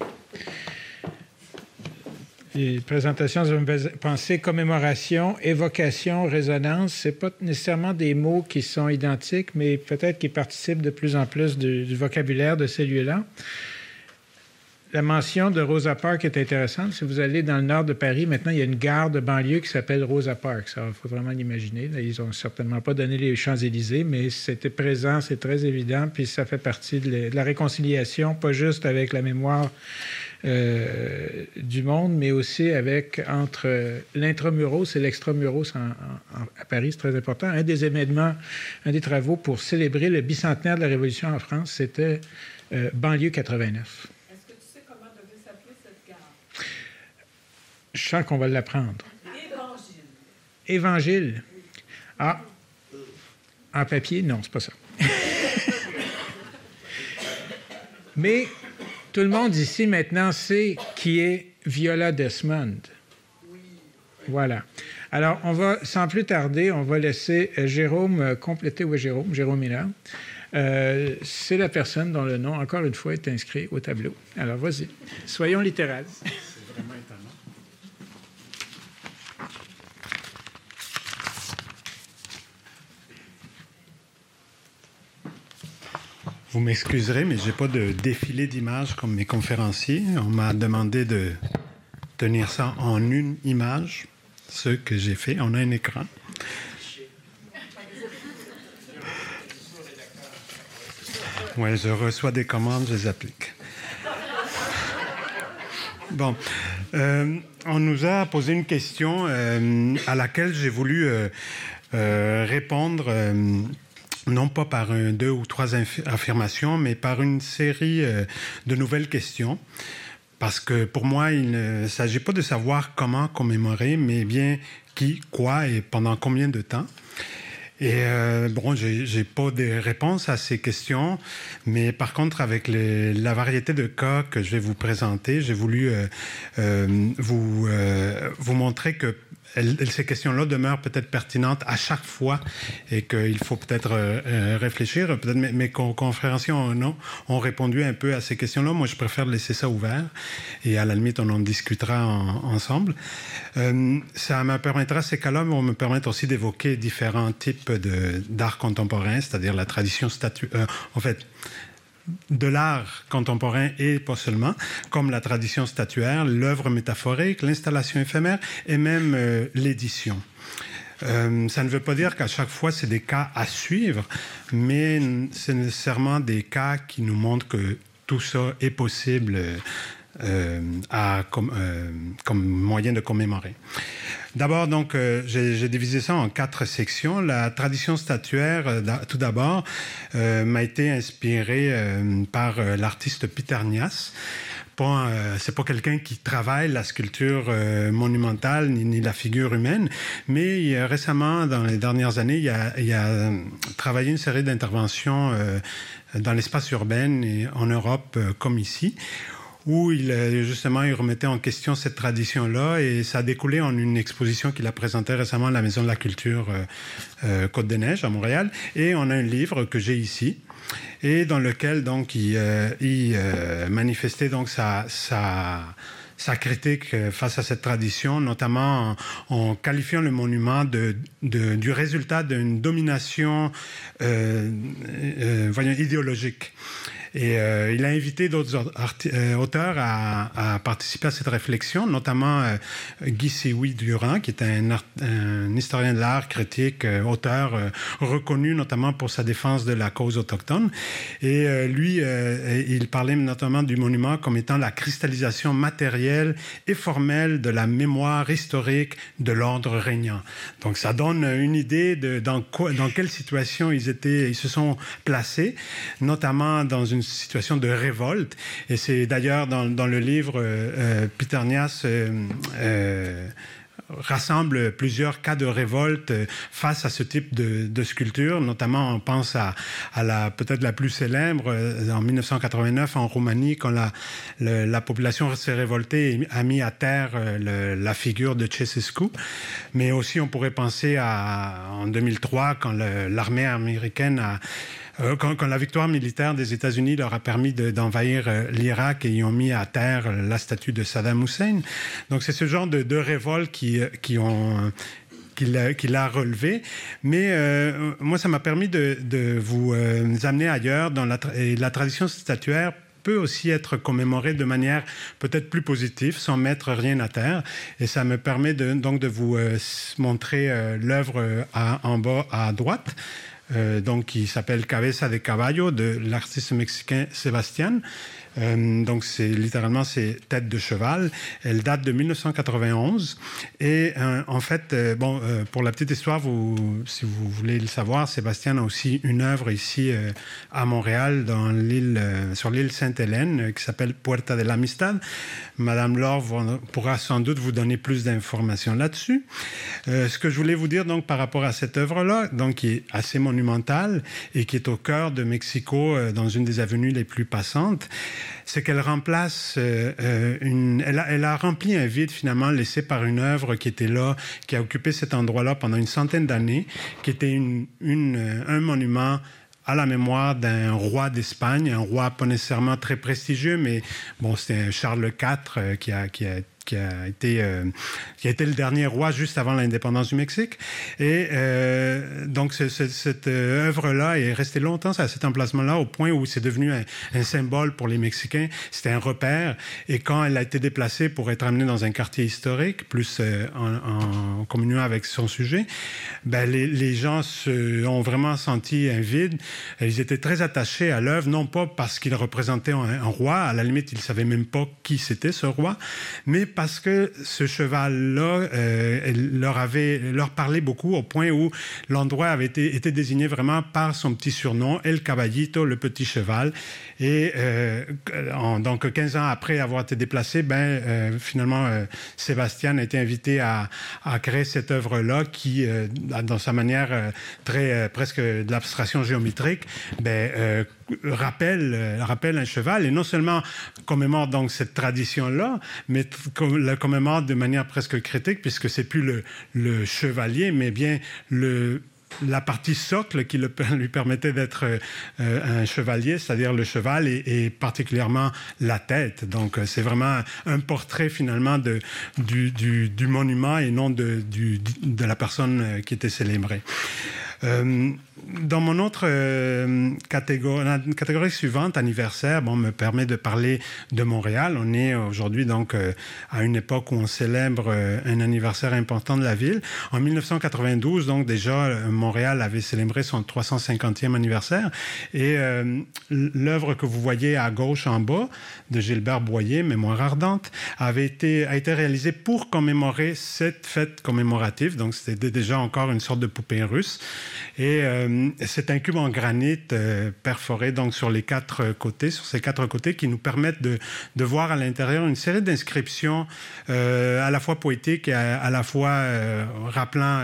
Les présentations, je me commémoration, évocation, résonance. Ce pas nécessairement des mots qui sont identiques, mais peut-être qui participent de plus en plus du, vocabulaire de ces lieux-là. La mention de Rosa Parks est intéressante. Si vous allez dans le nord de Paris, maintenant, il y a une gare de banlieue qui s'appelle Rosa Parks. il faut vraiment l'imaginer. Ils n'ont certainement pas donné les Champs-Élysées, mais c'était présent, c'est très évident. Puis ça fait partie de la réconciliation, pas juste avec la mémoire euh, du monde, mais aussi avec entre l'intramuros et l'extramuros à Paris, c'est très important. Un des événements, un des travaux pour célébrer le bicentenaire de la Révolution en France, c'était euh, banlieue 89. Je sens qu'on va l'apprendre. Évangile. Évangile. Ah. En papier, non, c'est pas ça. Mais tout le monde ici maintenant sait qui est Viola Desmond. Voilà. Alors, on va, sans plus tarder, on va laisser euh, Jérôme euh, compléter. Oui, Jérôme, Jérôme Miller. Euh, c'est la personne dont le nom, encore une fois, est inscrit au tableau. Alors, vas-y. Soyons littérales. Vous m'excuserez, mais je n'ai pas de défilé d'images comme mes conférenciers. On m'a demandé de tenir ça en une image, ce que j'ai fait. On a un écran. Oui, je reçois des commandes, je les applique. Bon, euh, on nous a posé une question euh, à laquelle j'ai voulu euh, répondre non pas par deux ou trois affirmations, mais par une série euh, de nouvelles questions. Parce que pour moi, il ne s'agit pas de savoir comment commémorer, mais bien qui, quoi et pendant combien de temps. Et euh, bon, j'ai pas de réponse à ces questions, mais par contre, avec la variété de cas que je vais vous présenter, j'ai voulu euh, euh, vous montrer que ces questions-là demeurent peut-être pertinentes à chaque fois et qu'il faut peut-être euh, euh, réfléchir. Peut-être mes, mes conférenciers ont, répondu un peu à ces questions-là. Moi, je préfère laisser ça ouvert et à la limite, on en discutera ensemble. Euh, ça me permettra, ces cas-là vont me permettre aussi d'évoquer différents types d'art contemporain, c'est-à-dire la tradition statue. en fait, de l'art contemporain et pas seulement, comme la tradition statuaire, l'œuvre métaphorique, l'installation éphémère et même euh, l'édition. Euh, ça ne veut pas dire qu'à chaque fois c'est des cas à suivre, mais c'est nécessairement des cas qui nous montrent que tout ça est possible euh, à, comme, comme moyen de commémorer. D'abord, donc, euh, j'ai divisé ça en quatre sections. La tradition statuaire, euh, tout d'abord, euh, m'a été inspirée par l'artiste Peter Nias pas, euh, c'est pas quelqu'un qui travaille la sculpture monumentale ni, la figure humaine, mais il, récemment, dans les dernières années, il a travaillé une série d'interventions dans l'espace urbain et en Europe comme ici où il justement il remettait en question cette tradition-là et ça a découlé en une exposition qu'il a présentée récemment à la Maison de la Culture euh, euh, Côte des Neiges à Montréal. Et on a un livre que j'ai ici et dans lequel donc il, euh, euh, manifestait donc sa, sa sa critique face à cette tradition, notamment en, qualifiant le monument de, du résultat d'une domination euh, euh, voyons, idéologique. Et euh, il a invité d'autres euh, auteurs à, participer à cette réflexion, notamment euh, Guy Sioui Durand, qui est un, historien de l'art, critique, auteur reconnu notamment pour sa défense de la cause autochtone. Et lui, il parlait notamment du monument comme étant la cristallisation matérielle et formelle de la mémoire historique de l'ordre régnant. Donc ça donne une idée de dans, dans quelle situation ils, étaient, ils se sont placés, notamment dans une une situation de révolte. Et c'est d'ailleurs dans, le livre euh, Peter Nias euh, euh, rassemble plusieurs cas de révolte face à ce type de, sculpture. Notamment, on pense à, la peut-être la plus célèbre en 1989 en Roumanie, quand la, population s'est révoltée et a mis à terre la figure de Ceausescu. Mais aussi, on pourrait penser à en 2003, quand l'armée américaine a euh, quand, quand la victoire militaire des États-Unis leur a permis d'envahir de, euh, l'Irak et ils ont mis à terre la statue de Saddam Hussein. Donc c'est ce genre de, de révoltes qui, qui ont qu'il a, relevé. Mais euh, moi, ça m'a permis de, vous euh, amener ailleurs dans la, et la tradition statuaire peut aussi être commémorée de manière peut-être plus positive, sans mettre rien à terre. Et ça me permet de, donc de vous euh, montrer euh, l'œuvre euh, en bas à droite euh, donc qui s'appelle Cabeza de Caballo de l'artiste mexicain Sébastien. Euh, donc c'est littéralement c'est tête de cheval. Elle date de 1991 et euh, en fait euh, bon pour la petite histoire si vous voulez le savoir Sébastien a aussi une œuvre ici à Montréal sur l'île Sainte-Hélène qui s'appelle Puerta de l'Amistad. Madame Laure pourra sans doute vous donner plus d'informations là-dessus. Ce que je voulais vous dire donc par rapport à cette œuvre là donc qui est assez monumentale et qui est au cœur de Mexico dans une des avenues les plus passantes c'est qu'elle remplace euh, euh, une elle a, rempli un vide finalement laissé par une œuvre qui était là qui a occupé cet endroit là pendant une centaine d'années qui était euh, un monument à la mémoire d'un roi d'Espagne, un roi pas nécessairement très prestigieux, mais bon, c'était Charles IV qui a, qui a qui a été euh, qui a été le dernier roi juste avant l'indépendance du Mexique. Et euh, donc cette œuvre là est restée longtemps à cet emplacement là au point où c'est devenu un, symbole pour les Mexicains. C'était un repère. Et quand elle a été déplacée pour être amenée dans un quartier historique plus euh, en, en communion avec son sujet ben, les, gens ont vraiment senti un vide. Ils étaient très attachés à l'œuvre non pas parce qu'il représentait un, roi à la limite ils savaient même pas qui c'était ce roi mais parce que ce cheval-là euh, leur avait leur parlait beaucoup au point où l'endroit avait été, été désigné vraiment par son petit surnom El Caballito, le petit cheval. Et euh, donc 15 ans après avoir été déplacé, ben, euh, finalement, euh, Sébastien a été invité à, à créer cette œuvre-là qui, euh, dans sa manière euh, très presque de l'abstraction géométrique, ben, rappelle, euh, rappelle un cheval et non seulement commémore donc cette tradition-là, mais la commémore de manière presque critique puisque c'est plus le, chevalier, mais bien le la partie socle qui lui permettait d'être euh, un chevalier, c'est-à-dire le cheval et, particulièrement la tête. Donc euh, c'est vraiment un portrait finalement du, monument et non de, la personne qui était célébrée. Dans mon autre euh, catégorie, suivante, anniversaire, bon, me permet de parler de Montréal. On est aujourd'hui donc euh, à une époque où on célèbre euh, un anniversaire important de la ville. En 1992, donc déjà, Montréal avait célébré son 350e anniversaire. Et l'œuvre que vous voyez à gauche en bas de Gilbert Boyer, Mémoire ardente, avait été, a été réalisée pour commémorer cette fête commémorative. Donc c'était déjà encore une sorte de poupée russe. Et euh, c'est un cube en granit perforé donc sur les quatre côtés, sur ces quatre côtés, qui nous permettent de, de voir à l'intérieur une série d'inscriptions à la fois poétiques et à, la fois rappelant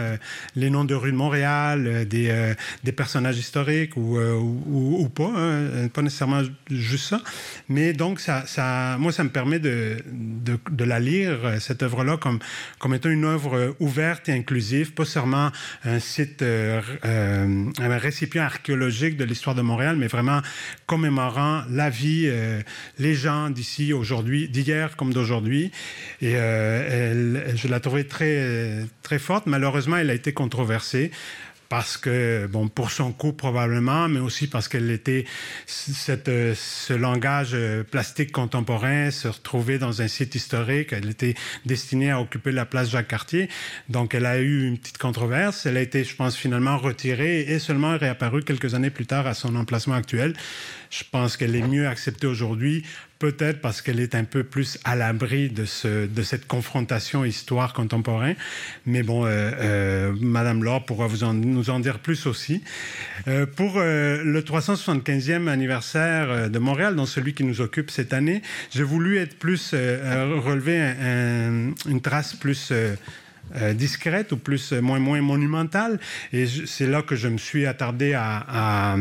les noms de rues de Montréal, des, des personnages historiques ou, ou, ou, pas, hein, pas nécessairement juste ça. Mais donc, ça, ça, moi, ça me permet de, de, de la lire, cette œuvre-là, comme, comme étant une œuvre ouverte et inclusive, pas seulement un site, euh, euh, un récipient archéologique de l'histoire de Montréal, mais vraiment commémorant la vie, euh, les gens d'ici, aujourd'hui, d'hier comme d'aujourd'hui. Et elle, je la trouvais très, très forte. Malheureusement, elle a été controversée parce que, bon, pour son coût probablement, mais aussi parce qu'elle était, cette, ce langage euh, plastique contemporain se retrouvait dans un site historique, elle était destinée à occuper la place Jacques-Cartier, donc elle a eu une petite controverse, elle a été, je pense, finalement retirée et seulement réapparue quelques années plus tard à son emplacement actuel. Je pense qu'elle est mieux acceptée aujourd'hui peut-être parce qu'elle est un peu plus à l'abri de, ce, de cette confrontation histoire contemporaine. Mais bon, euh, euh, Madame Laure pourra nous en dire plus aussi. Euh, pour euh, le 375e anniversaire de Montréal, dans celui qui nous occupe cette année, j'ai voulu être plus relever un, une trace plus euh, discrète ou plus euh, moins moins monumentale. Et c'est là que je me suis attardé à,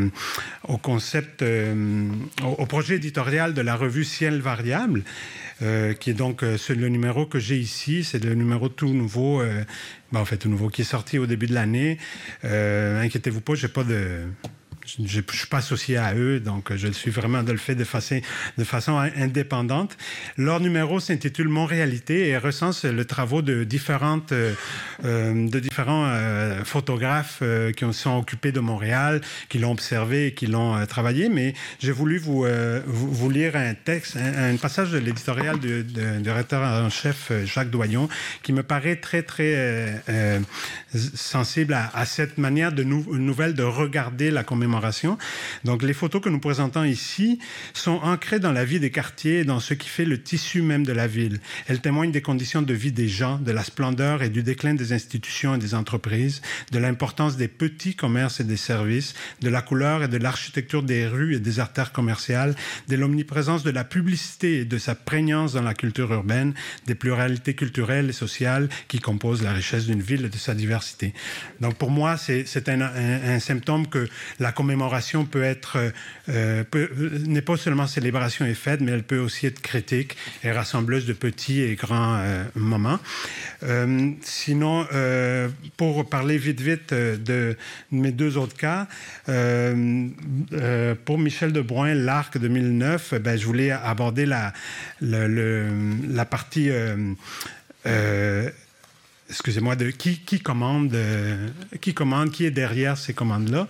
au concept, euh, au, projet éditorial de la revue Ciel variable. qui est donc le numéro que j'ai ici, c'est le numéro tout nouveau, ben, en fait tout nouveau, qui est sorti au début de l'année. Inquiétez-vous pas, j'ai pas de, je ne suis pas associé à eux, donc je suis vraiment de le fait de façon, indépendante. Leur numéro s'intitule Montréalité et recense le travaux de différentes, euh, de différents euh, photographes euh, qui sont occupés de Montréal, qui l'ont observé et qui l'ont travaillé. Mais j'ai voulu vous, lire un texte, un, passage de l'éditorial du, de, rédacteur en chef Jacques Doyon, qui me paraît très très sensible à, cette manière de nou nouvelle de regarder la commémoration donc les photos que nous présentons ici sont ancrées dans la vie des quartiers et dans ce qui fait le tissu même de la ville. Elles témoignent des conditions de vie des gens, de la splendeur et du déclin des institutions et des entreprises, de l'importance des petits commerces et des services, de la couleur et de l'architecture des rues et des artères commerciales, de l'omniprésence de la publicité et de sa prégnance dans la culture urbaine, des pluralités culturelles et sociales qui composent la richesse d'une ville et de sa diversité. Donc pour moi, c'est un, symptôme que la commémoration peut être, euh, euh, n'est pas seulement célébration et fête, mais elle peut aussi être critique et rassembleuse de petits et grands euh, moments. sinon, pour parler vite vite de mes deux autres cas, pour Michel de Bruyne, l'arc 2009, ben, je voulais aborder la, la partie excusez-moi, de qui, commande, qui commande, qui est derrière ces commandes-là.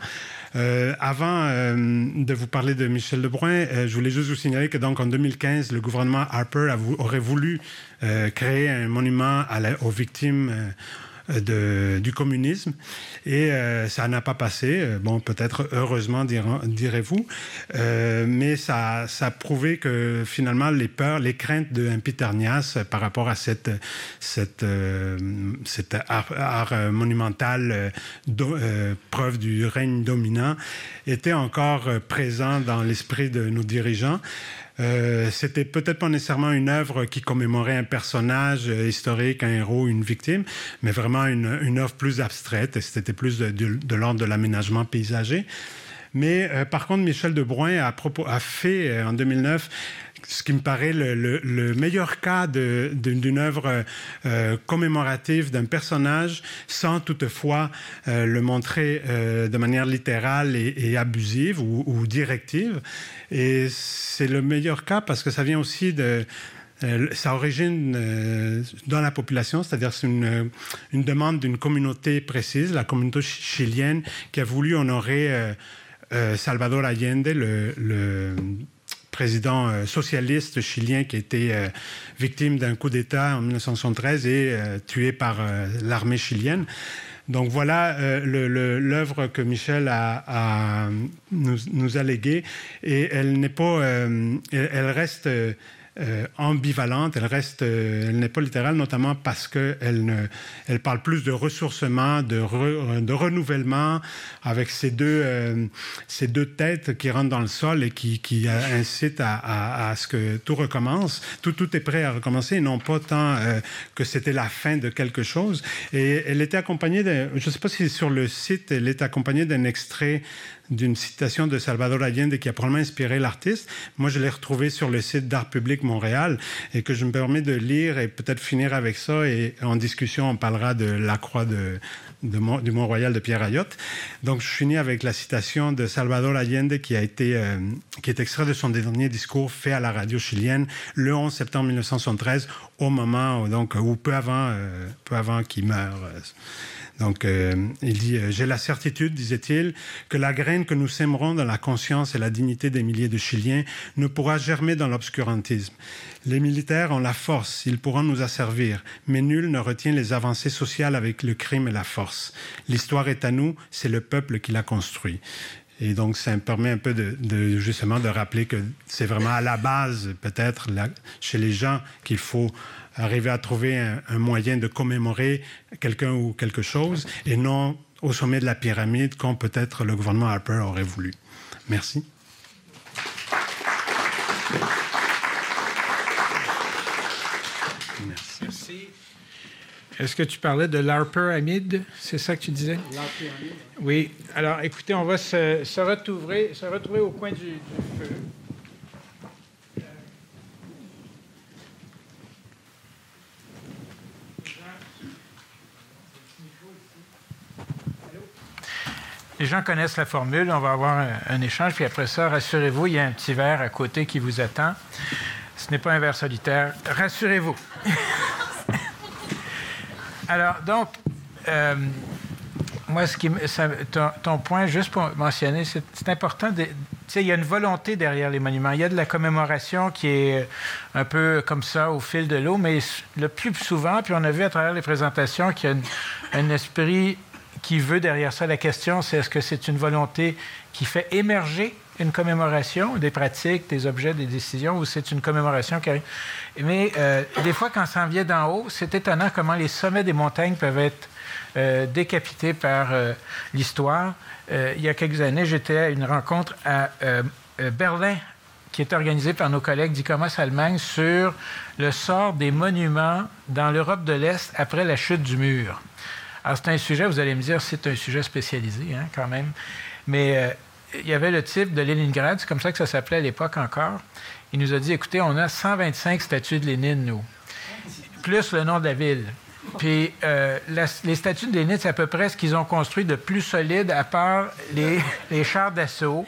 Euh, avant euh, de vous parler de Michel Lebrun, euh, je voulais juste vous signaler que donc en 2015, le gouvernement Harper aurait voulu créer un monument à aux victimes de, du communisme. Et euh, ça n'a pas passé. Euh, bon, peut-être heureusement, direz-vous. Euh, mais ça, ça a prouvé que finalement, les peurs, les craintes de Peter Nias par rapport à cette, cette, cet art, monumental, preuve du règne dominant, étaient encore présents dans l'esprit de nos dirigeants. Euh, c'était peut-être pas nécessairement une œuvre qui commémorait un personnage euh, historique, un héros, une victime, mais vraiment une, œuvre plus abstraite. C'était plus de, l'ordre de l'aménagement paysager. Mais euh, par contre, Michel de a, propos, a fait euh, en 2009 ce qui me paraît le, le, le meilleur cas d'une œuvre euh, commémorative d'un personnage sans toutefois euh, le montrer euh, de manière littérale et, abusive ou, directive. Et c'est le meilleur cas parce que ça vient aussi de... Sa origine dans la population, c'est-à-dire c'est une, demande d'une communauté précise, la communauté chilienne, qui a voulu honorer Salvador Allende, le, le président euh, socialiste chilien qui a été euh, victime d'un coup d'État en 1973 et euh, tué par l'armée chilienne. Donc voilà l'œuvre que Michel a, nous, nous, a léguée et elle n'est pas, elle, reste euh, ambivalente, elle reste, euh, elle n'est pas littérale, notamment parce qu'elle ne, elle parle plus de ressourcement, de, de renouvellement, avec ces deux, euh, ces deux têtes qui rentrent dans le sol et qui, qui incitent à, à, à, ce que tout recommence. Tout, tout est prêt à recommencer, et non pas tant que c'était la fin de quelque chose. Et elle était accompagnée, de, je ne sais pas si sur le site, elle est accompagnée d'un extrait d'une citation de Salvador Allende qui a probablement inspiré l'artiste. Moi, je l'ai retrouvé sur le site d'Art Public Montréal et que je me permets de lire et peut-être finir avec ça. Et en discussion, on parlera de la croix du Mont-Royal de Pierre Ayotte. Donc, je finis avec la citation de Salvador Allende qui a été, euh, qui est extrait de son dernier discours fait à la radio chilienne le 11 septembre 1973, au moment où, donc, ou peu avant, euh, peu avant qu'il meure. Donc, euh, il dit euh, J'ai la certitude, disait-il, que la graine que nous sèmerons dans la conscience et la dignité des milliers de Chiliens ne pourra germer dans l'obscurantisme. Les militaires ont la force, ils pourront nous asservir, mais nul ne retient les avancées sociales avec le crime et la force. L'histoire est à nous, c'est le peuple qui l'a construit. Et donc, ça me permet un peu de, de justement de rappeler que c'est vraiment à la base, peut-être, chez les gens qu'il faut arriver à trouver un, un moyen de commémorer quelqu'un ou quelque chose et non au sommet de la pyramide comme peut-être le gouvernement Harper aurait voulu. Merci. Merci. Merci. Est-ce que tu parlais de l'Harper Hamid? C'est ça que tu disais? Oui. Alors, écoutez, on va se, se, retrouver, se retrouver au coin du, du feu. Les gens connaissent la formule, on va avoir un, échange, puis après ça, rassurez-vous, il y a un petit verre à côté qui vous attend. Ce n'est pas un verre solitaire. Rassurez-vous. Alors, donc, euh, moi, ce qui, ça, ton, ton, point, juste pour mentionner, c'est important. De, il y a une volonté derrière les monuments. Il y a de la commémoration qui est un peu comme ça au fil de l'eau, mais le plus souvent, puis on a vu à travers les présentations qu'il y a un esprit qui veut derrière ça. La question, c'est est-ce que c'est une volonté qui fait émerger une commémoration, des pratiques, des objets, des décisions, ou c'est une commémoration qui arrive? Mais euh, des fois, quand ça en vient d'en haut, c'est étonnant comment les sommets des montagnes peuvent être euh, décapités par euh, l'histoire. il y a quelques années, j'étais à une rencontre à Berlin qui est organisée par nos collègues d'ICOMOS Allemagne sur le sort des monuments dans l'Europe de l'Est après la chute du mur. Alors, c'est un sujet, vous allez me dire, c'est un sujet spécialisé, hein, quand même. Mais euh, il y avait le type de Leningrad, c'est comme ça que ça s'appelait à l'époque encore. Il nous a dit écoutez, on a 125 statues de Lénine, nous, plus le nom de la ville. Puis euh, la, les statues de Lénine, c'est à peu près ce qu'ils ont construit de plus solide, à part les, les chars d'assaut.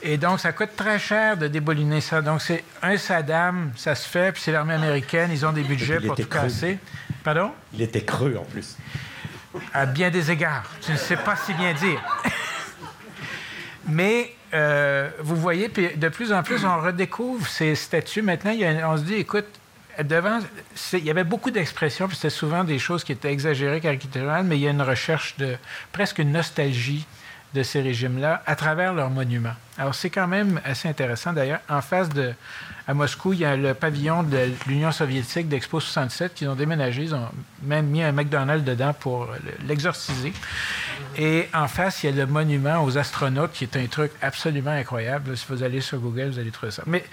Et donc, ça coûte très cher de débouliner ça. Donc, c'est un Saddam, ça se fait, puis c'est l'armée américaine, ils ont des budgets pour tout creux. casser. Pardon? Il était creux en plus. À bien des égards. Je ne sais pas si bien dire. Mais euh, vous voyez, puis de plus en plus, on redécouvre ces statues. Maintenant, on se dit, écoute, devant, il y avait beaucoup d'expressions, puis c'était souvent des choses qui étaient exagérées, caricaturales, mais il y a une recherche de presque une nostalgie de ces régimes-là à travers leurs monuments. Alors, c'est quand même assez intéressant. D'ailleurs, en face de, à Moscou, il y a le pavillon de l'Union soviétique d'Expo 67 qui ont déménagé. Ils ont même mis un McDonald's dedans pour l'exorciser. Et en face, il y a le monument aux astronautes qui est un truc absolument incroyable. Si vous allez sur Google, vous allez trouver ça. Mais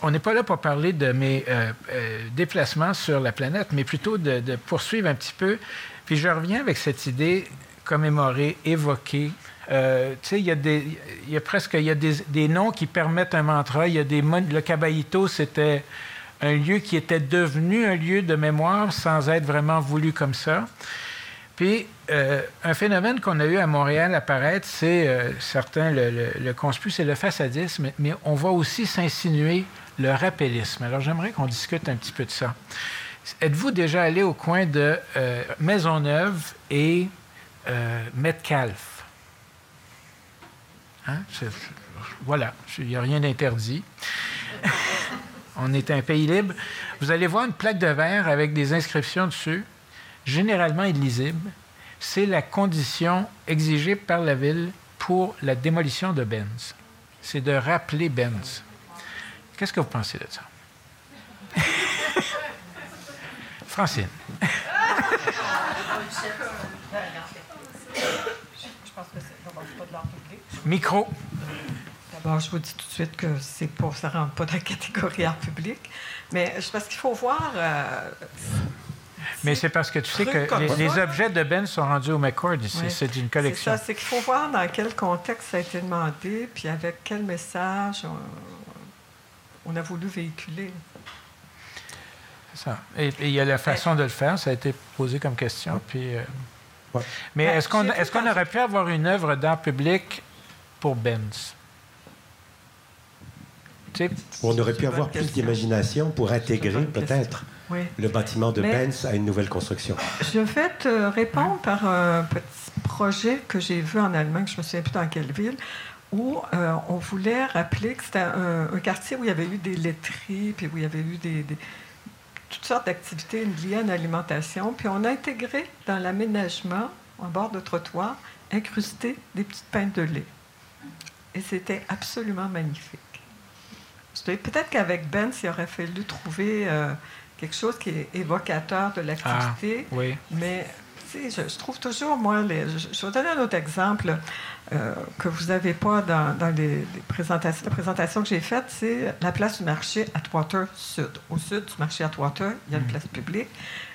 on n'est pas là pour parler de mes euh, euh, déplacements sur la planète, mais plutôt de, de poursuivre un petit peu. Puis je reviens avec cette idée commémorer, évoquer, euh, il y a, des, y a des, noms qui permettent un mantra. Y a le Caballito, c'était un lieu qui était devenu un lieu de mémoire sans être vraiment voulu comme ça. Puis, euh, un phénomène qu'on a eu à Montréal apparaître, c'est, euh, certains le, le, le conspuent, c'est le façadisme, mais on voit aussi s'insinuer le rappellisme. Alors, j'aimerais qu'on discute un petit peu de ça. Êtes-vous déjà allé au coin de Maisonneuve et Metcalfe? Hein? Voilà, il n'y a rien d'interdit. On est un pays libre. Vous allez voir une plaque de verre avec des inscriptions dessus, généralement illisibles. C'est la condition exigée par la ville pour la démolition de Benz. C'est de rappeler Benz. Qu'est-ce que vous pensez de ça? Francine. Je pense que c'est pas de l'art public. Micro. D'abord, je vous dis tout de suite que c'est pour ça rentre pas dans la catégorie art public. Mais je pense qu'il faut voir. euh, Mais c'est parce que tu sais que les, objets de Ben sont rendus au McCord ici. C'est une c'est collection. ça, c'est qu'il faut voir dans quel contexte ça a été demandé, puis avec quel message on, on a voulu véhiculer. C'est ça. Et il y a la façon de le faire. Ça a été posé comme question. Puis, euh, Ouais. Mais Ben, est-ce qu'on est qu'on aurait pu avoir une œuvre d'art public pour Benz? On aurait pu avoir plus d'imagination pour intégrer peut-être Oui. le bâtiment de Mais- Benz à une nouvelle construction. Je vais te répondre par un petit projet que j'ai vu en Allemagne, je ne me souviens plus dans quelle ville, où euh, on voulait rappeler que c'était un, un quartier où il y avait eu des laiteries, puis où il y avait eu des, des- toutes sortes d'activités liées à l'alimentation. Puis on a intégré dans l'aménagement, en bord de trottoir, incrusté des petites pintes de lait. Et c'était absolument magnifique. Peut-être qu'avec Ben, il aurait fallu trouver euh, quelque chose qui est évocateur de l'activité. oui. Mais je, je trouve toujours, moi, les- je, je vais donner un autre exemple euh, que vous n'avez pas dans, dans les, les présentations. La présentation que j'ai faite, c'est la place du marché Atwater Sud. Au sud du marché Atwater, il y a une place publique.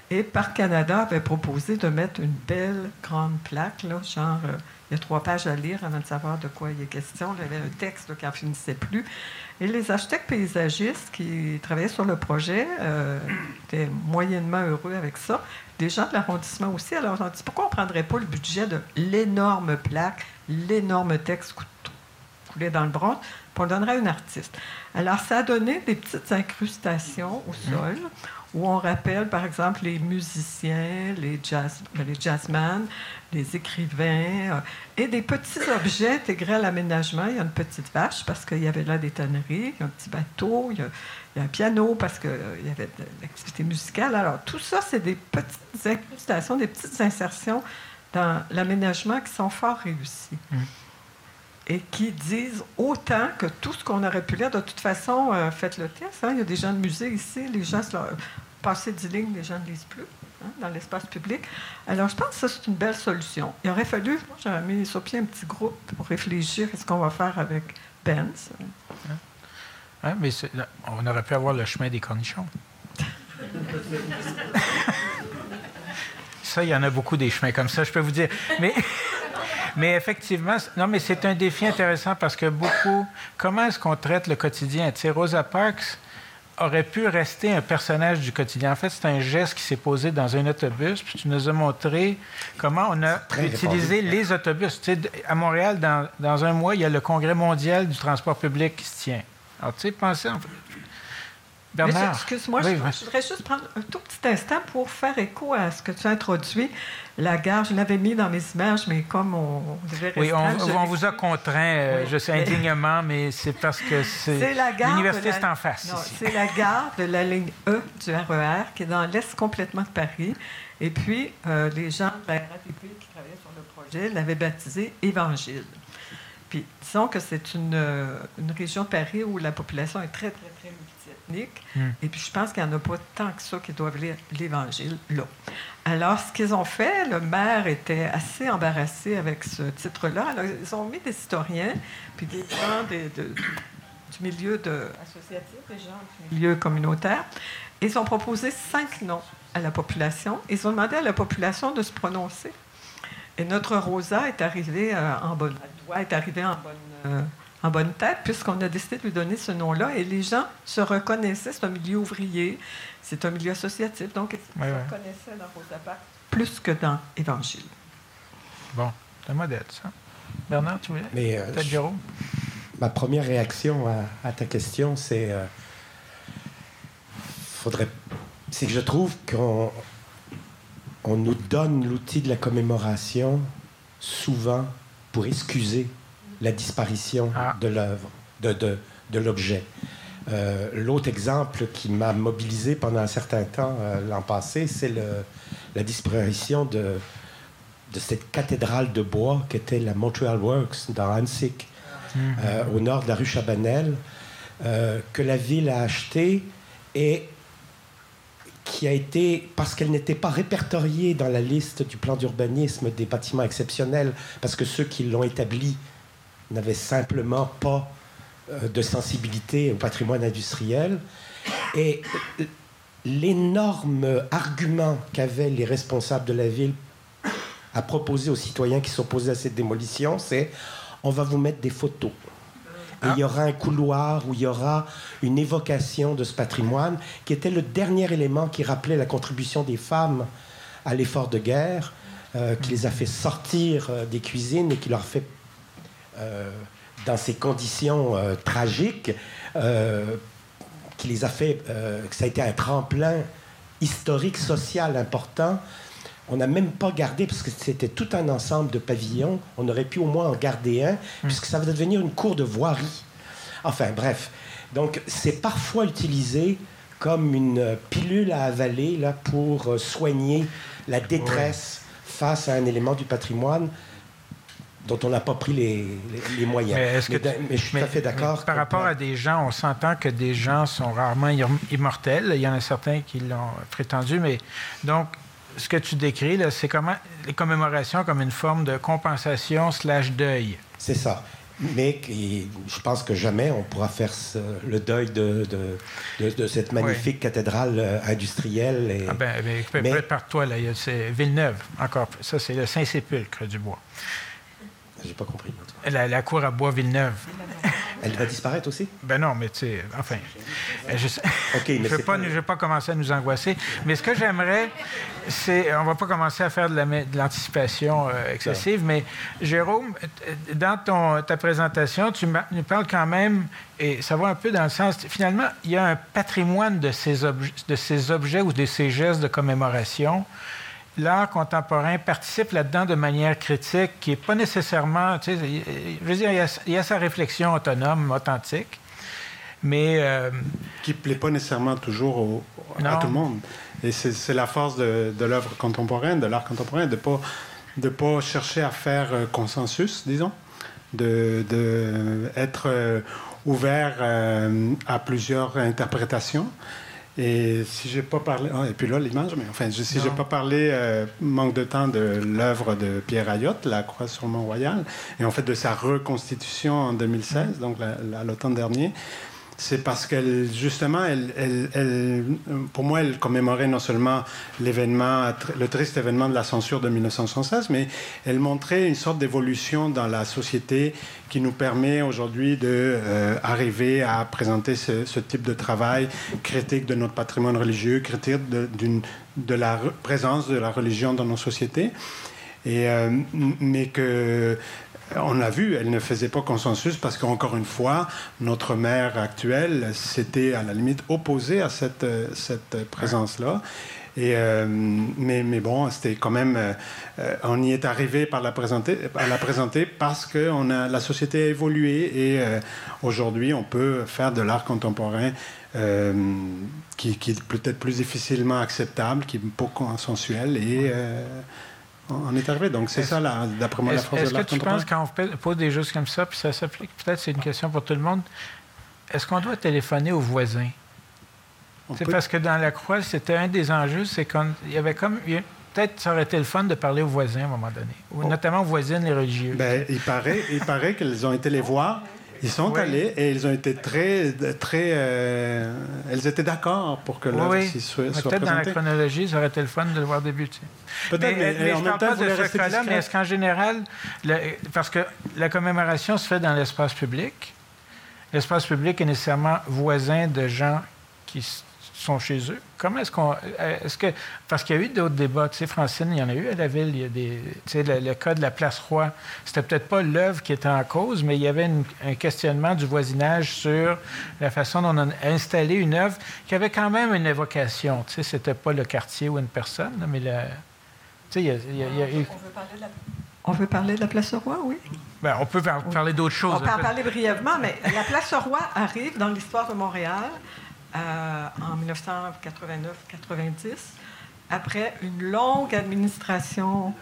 Et Parc Canada avait proposé de mettre une belle grande plaque, là, genre, euh, il y a trois pages à lire avant de savoir de quoi il est question. Il y avait un texte qui n'en finissait plus. Et les architectes paysagistes qui travaillaient sur le projet euh, étaient moyennement heureux avec ça. Des gens de l'arrondissement aussi. Alors, on dit pourquoi on ne prendrait pas le budget de l'énorme plaque, l'énorme texte cou- coulé dans le bronze, puis on le donnerait à un artiste? Alors, ça a donné des petites incrustations au sol où on rappelle, par exemple, les musiciens, les, jazz, ben, les jazzmen, les écrivains, euh, et des petits objets intégrés à l'aménagement. Il y a une petite vache parce qu'il y avait là des tanneries, il y a un petit bateau, il y a, il y a un piano parce qu'il y avait de l'activité musicale. Alors, tout ça, c'est des petites incrustations, des petites insertions dans l'aménagement qui sont fort réussies. Et qui disent autant que tout ce qu'on aurait pu lire. De toute façon, euh, faites le test. hein. Il y a des gens de musée ici. Les gens, leur- passer 10 lignes, les gens ne lisent plus hein, dans l'espace public. Alors, je pense que ça, c'est une belle solution. Il aurait fallu, moi, j'aurais mis sur pied un petit groupe pour réfléchir à ce qu'on va faire avec Benz. Hein, mais c'est- on aurait pu avoir le chemin des cornichons. ça, il y en a beaucoup des chemins comme ça, je peux vous dire. Mais, mais effectivement, non, mais c'est un défi intéressant parce que beaucoup. Comment est-ce qu'on traite le quotidien? Tu sais, Rosa Parks aurait pu rester un personnage du quotidien. En fait, c'est un geste qui s'est posé dans un autobus, puis tu nous as montré comment on a utilisé répandu. les autobus. Tu sais, d- à Montréal, dans, dans un mois, il y a le congrès mondial du transport public qui se tient. Alors, tu sais, pensez... En... Bernard. Excuse-moi, Oui, je, voudrais juste prendre un tout petit instant pour faire écho à ce que tu as introduit. La gare, je l'avais mis dans mes images, mais comme on, devait Oui, on, vous a contraint, euh, Oui. je sais indignement, mais c'est parce que C'est c'est la gare. l'université de la- c'est en face. C'est la gare de la ligne E du RER qui est dans l'est complètement de Paris. Et puis, euh, les gens de la RATP qui travaillaient sur le projet l'avaient baptisé Évangile. Puis, disons que c'est une, euh, une région de Paris où la population est très, très, très Hmm. Et puis, je pense qu'il n'y en a pas tant que ça qui doivent lire l'Évangile là. Alors, ce qu'ils ont fait, le maire était assez embarrassé avec ce titre-là. Alors, ils ont mis des historiens, puis des gens des- de- du milieu de, associatif, des gens du milieu communautaire. Et ils ont proposé cinq noms à la population. Ils ont demandé à la population de se prononcer. Et notre Rosa est arrivée euh, en bonne, elle doit être arrivée en bonne, euh, en bonne tête, puisqu'on a décidé de lui donner ce nom-là. Et les gens se reconnaissaient. C'est un milieu ouvrier, c'est un milieu associatif. Donc, ils Ouais, se ouais. reconnaissaient dans Rosa Parks plus que dans Évangile. Bon, c'est un modèle, ça. Bernard, tu voulais? Mais euh, Peut-être je- Jérôme? ma première réaction à, à ta question, c'est euh, faudrait, c'est que je trouve qu'on on nous donne l'outil de la commémoration souvent pour excuser la disparition Ah. de l'œuvre, de, de, de l'objet. Euh, L'autre exemple qui m'a mobilisé pendant un certain temps euh, l'an passé, c'est la disparition de, de cette cathédrale de bois qu'était la Montreal Works dans Hansik, euh, au nord de la rue Chabanel, que la ville a acheté et qui a été, parce qu'elle n'était pas répertoriée dans la liste du plan d'urbanisme des bâtiments exceptionnels, parce que ceux qui l'ont établi n'avaient simplement pas euh, de sensibilité au patrimoine industriel. Et l'énorme argument qu'avaient les responsables de la ville à proposer aux citoyens qui s'opposaient à cette démolition, c'est on va vous mettre des photos. Et il y aura un couloir où il y aura une évocation de ce patrimoine, qui était le dernier élément qui rappelait la contribution des femmes à l'effort de guerre, euh, qui les a fait sortir euh, des cuisines et qui leur fait, dans ces conditions tragiques, qui les a fait, que ça a été un tremplin historique, social important on n'a même pas gardé, parce que c'était tout un ensemble de pavillons, on aurait pu au moins en garder un, puisque ça va devenir une cour de voirie. Enfin, bref. Donc, c'est parfois utilisé comme une pilule à avaler là, pour euh, soigner la détresse face à un élément du patrimoine dont on n'a pas pris les, moyens. Mais, je suis tout à fait d'accord. Par rapport à des gens, on s'entend que des gens sont rarement immortels. Il y en a certains qui l'ont prétendu, mais donc ce que tu décris, c'est comment les commémorations comme une forme de compensation slash deuil. C'est ça. Mais je pense que jamais on pourra faire le deuil de, de, cette magnifique cathédrale euh, industrielle. Et... Ah ben, mais, par toi, là, c'est Villeneuve, encore. Ça, c'est le Saint-Sépulcre du bois. J'ai pas compris. La, la, cour à bois Villeneuve. Elle va disparaître aussi? Ben non, mais tu sais, enfin, je ne vais, pas, vais pas commencer à nous angoisser. Mais ce que j'aimerais, c'est, on va pas commencer à faire de, l'anticipation euh, excessive, mais Jérôme, dans ton, ta présentation, tu nous parles quand même, et ça va un peu dans le sens, finalement, il y a un patrimoine de ces, de ces objets ou de ces gestes de commémoration l'art contemporain participe là-dedans de manière critique, qui n'est pas nécessairement, tu sais, je veux dire, il y, a, sa réflexion autonome, authentique, mais... Euh, qui ne plaît pas nécessairement toujours à tout le monde. Et c'est la force de, l'œuvre contemporaine, de l'art contemporain, de ne pas, de pas chercher à faire euh, consensus, disons, de, de être euh, ouvert à plusieurs interprétations. Et si j'ai pas parlé, ah, et puis là l'image, mais enfin, si j'ai pas parlé, euh, manque de temps de l'œuvre de Pierre Ayotte, La Croix sur Mont-Royal, et en fait de sa reconstitution en 2016, donc l'automne dernier, c'est parce qu'elle, justement, elle, elle, pour moi, elle commémorait non seulement l'événement, le triste événement de la censure de 1976, mais elle montrait une sorte d'évolution dans la société qui nous permet aujourd'hui d'arriver euh, à présenter ce, type de travail critique de notre patrimoine religieux, critique de, de la présence de la religion dans nos sociétés. Et, euh, mais que on l'a vu, elle ne faisait pas consensus parce qu'encore une fois, notre maire actuelle s'était à la limite opposée à cette, euh, cette présence-là. Et, euh, mais, mais, bon, c'était quand même. Euh, on y est arrivé par la présenter, à la présenter parce que a, la société a évolué et aujourd'hui, on peut faire de l'art contemporain qui, qui, est peut-être plus difficilement acceptable, qui est beaucoup consensuel et on est arrivé. Donc, c'est ça, d'après moi, la force de Est-ce que tu penses, quand on pose des choses comme ça, puis ça s'applique, peut-être c'est une question pour tout le monde, est-ce qu'on doit téléphoner aux voisins? C'est parce que dans la croix, c'était un des enjeux, c'est qu'il y avait comme. Peut-être ça aurait été le fun de parler aux voisins à un moment donné, ou notamment aux voisines, les religieux. Bien, il paraît, il paraît qu'elles ont été les voir ils sont allés et ils ont été très, très, euh, elles étaient d'accord pour que l'œuvre oui, soit, soit Peut-être dans la chronologie, ça aurait été le fun de le voir débuter. Peut-être, mais, mais, en je ne parle pas de ce cas-là, mais est-ce qu'en général, parce que la commémoration se fait dans l'espace public, l'espace public est nécessairement voisin de gens qui sont chez eux. Comment est-ce qu'on. Euh, est-ce que. Parce qu'il y a eu d'autres débats. Tu sais, Francine, il y en a eu à la ville. Il y a des. Tu sais, le, cas de la place Roi, c'était peut-être pas l'œuvre qui était en cause, mais il y avait un questionnement du voisinage sur la façon dont on a installé une œuvre qui avait quand même une évocation. Tu sais, c'était pas le quartier ou une personne, mais le. Tu sais, il y a, eu. On veut parler de la... On veut parler de la place Roi, oui. Bien, on peut parler d'autres choses. On peut en parler brièvement, mais la place Roi arrive dans l'histoire de Montréal en 1989-90 après une longue administration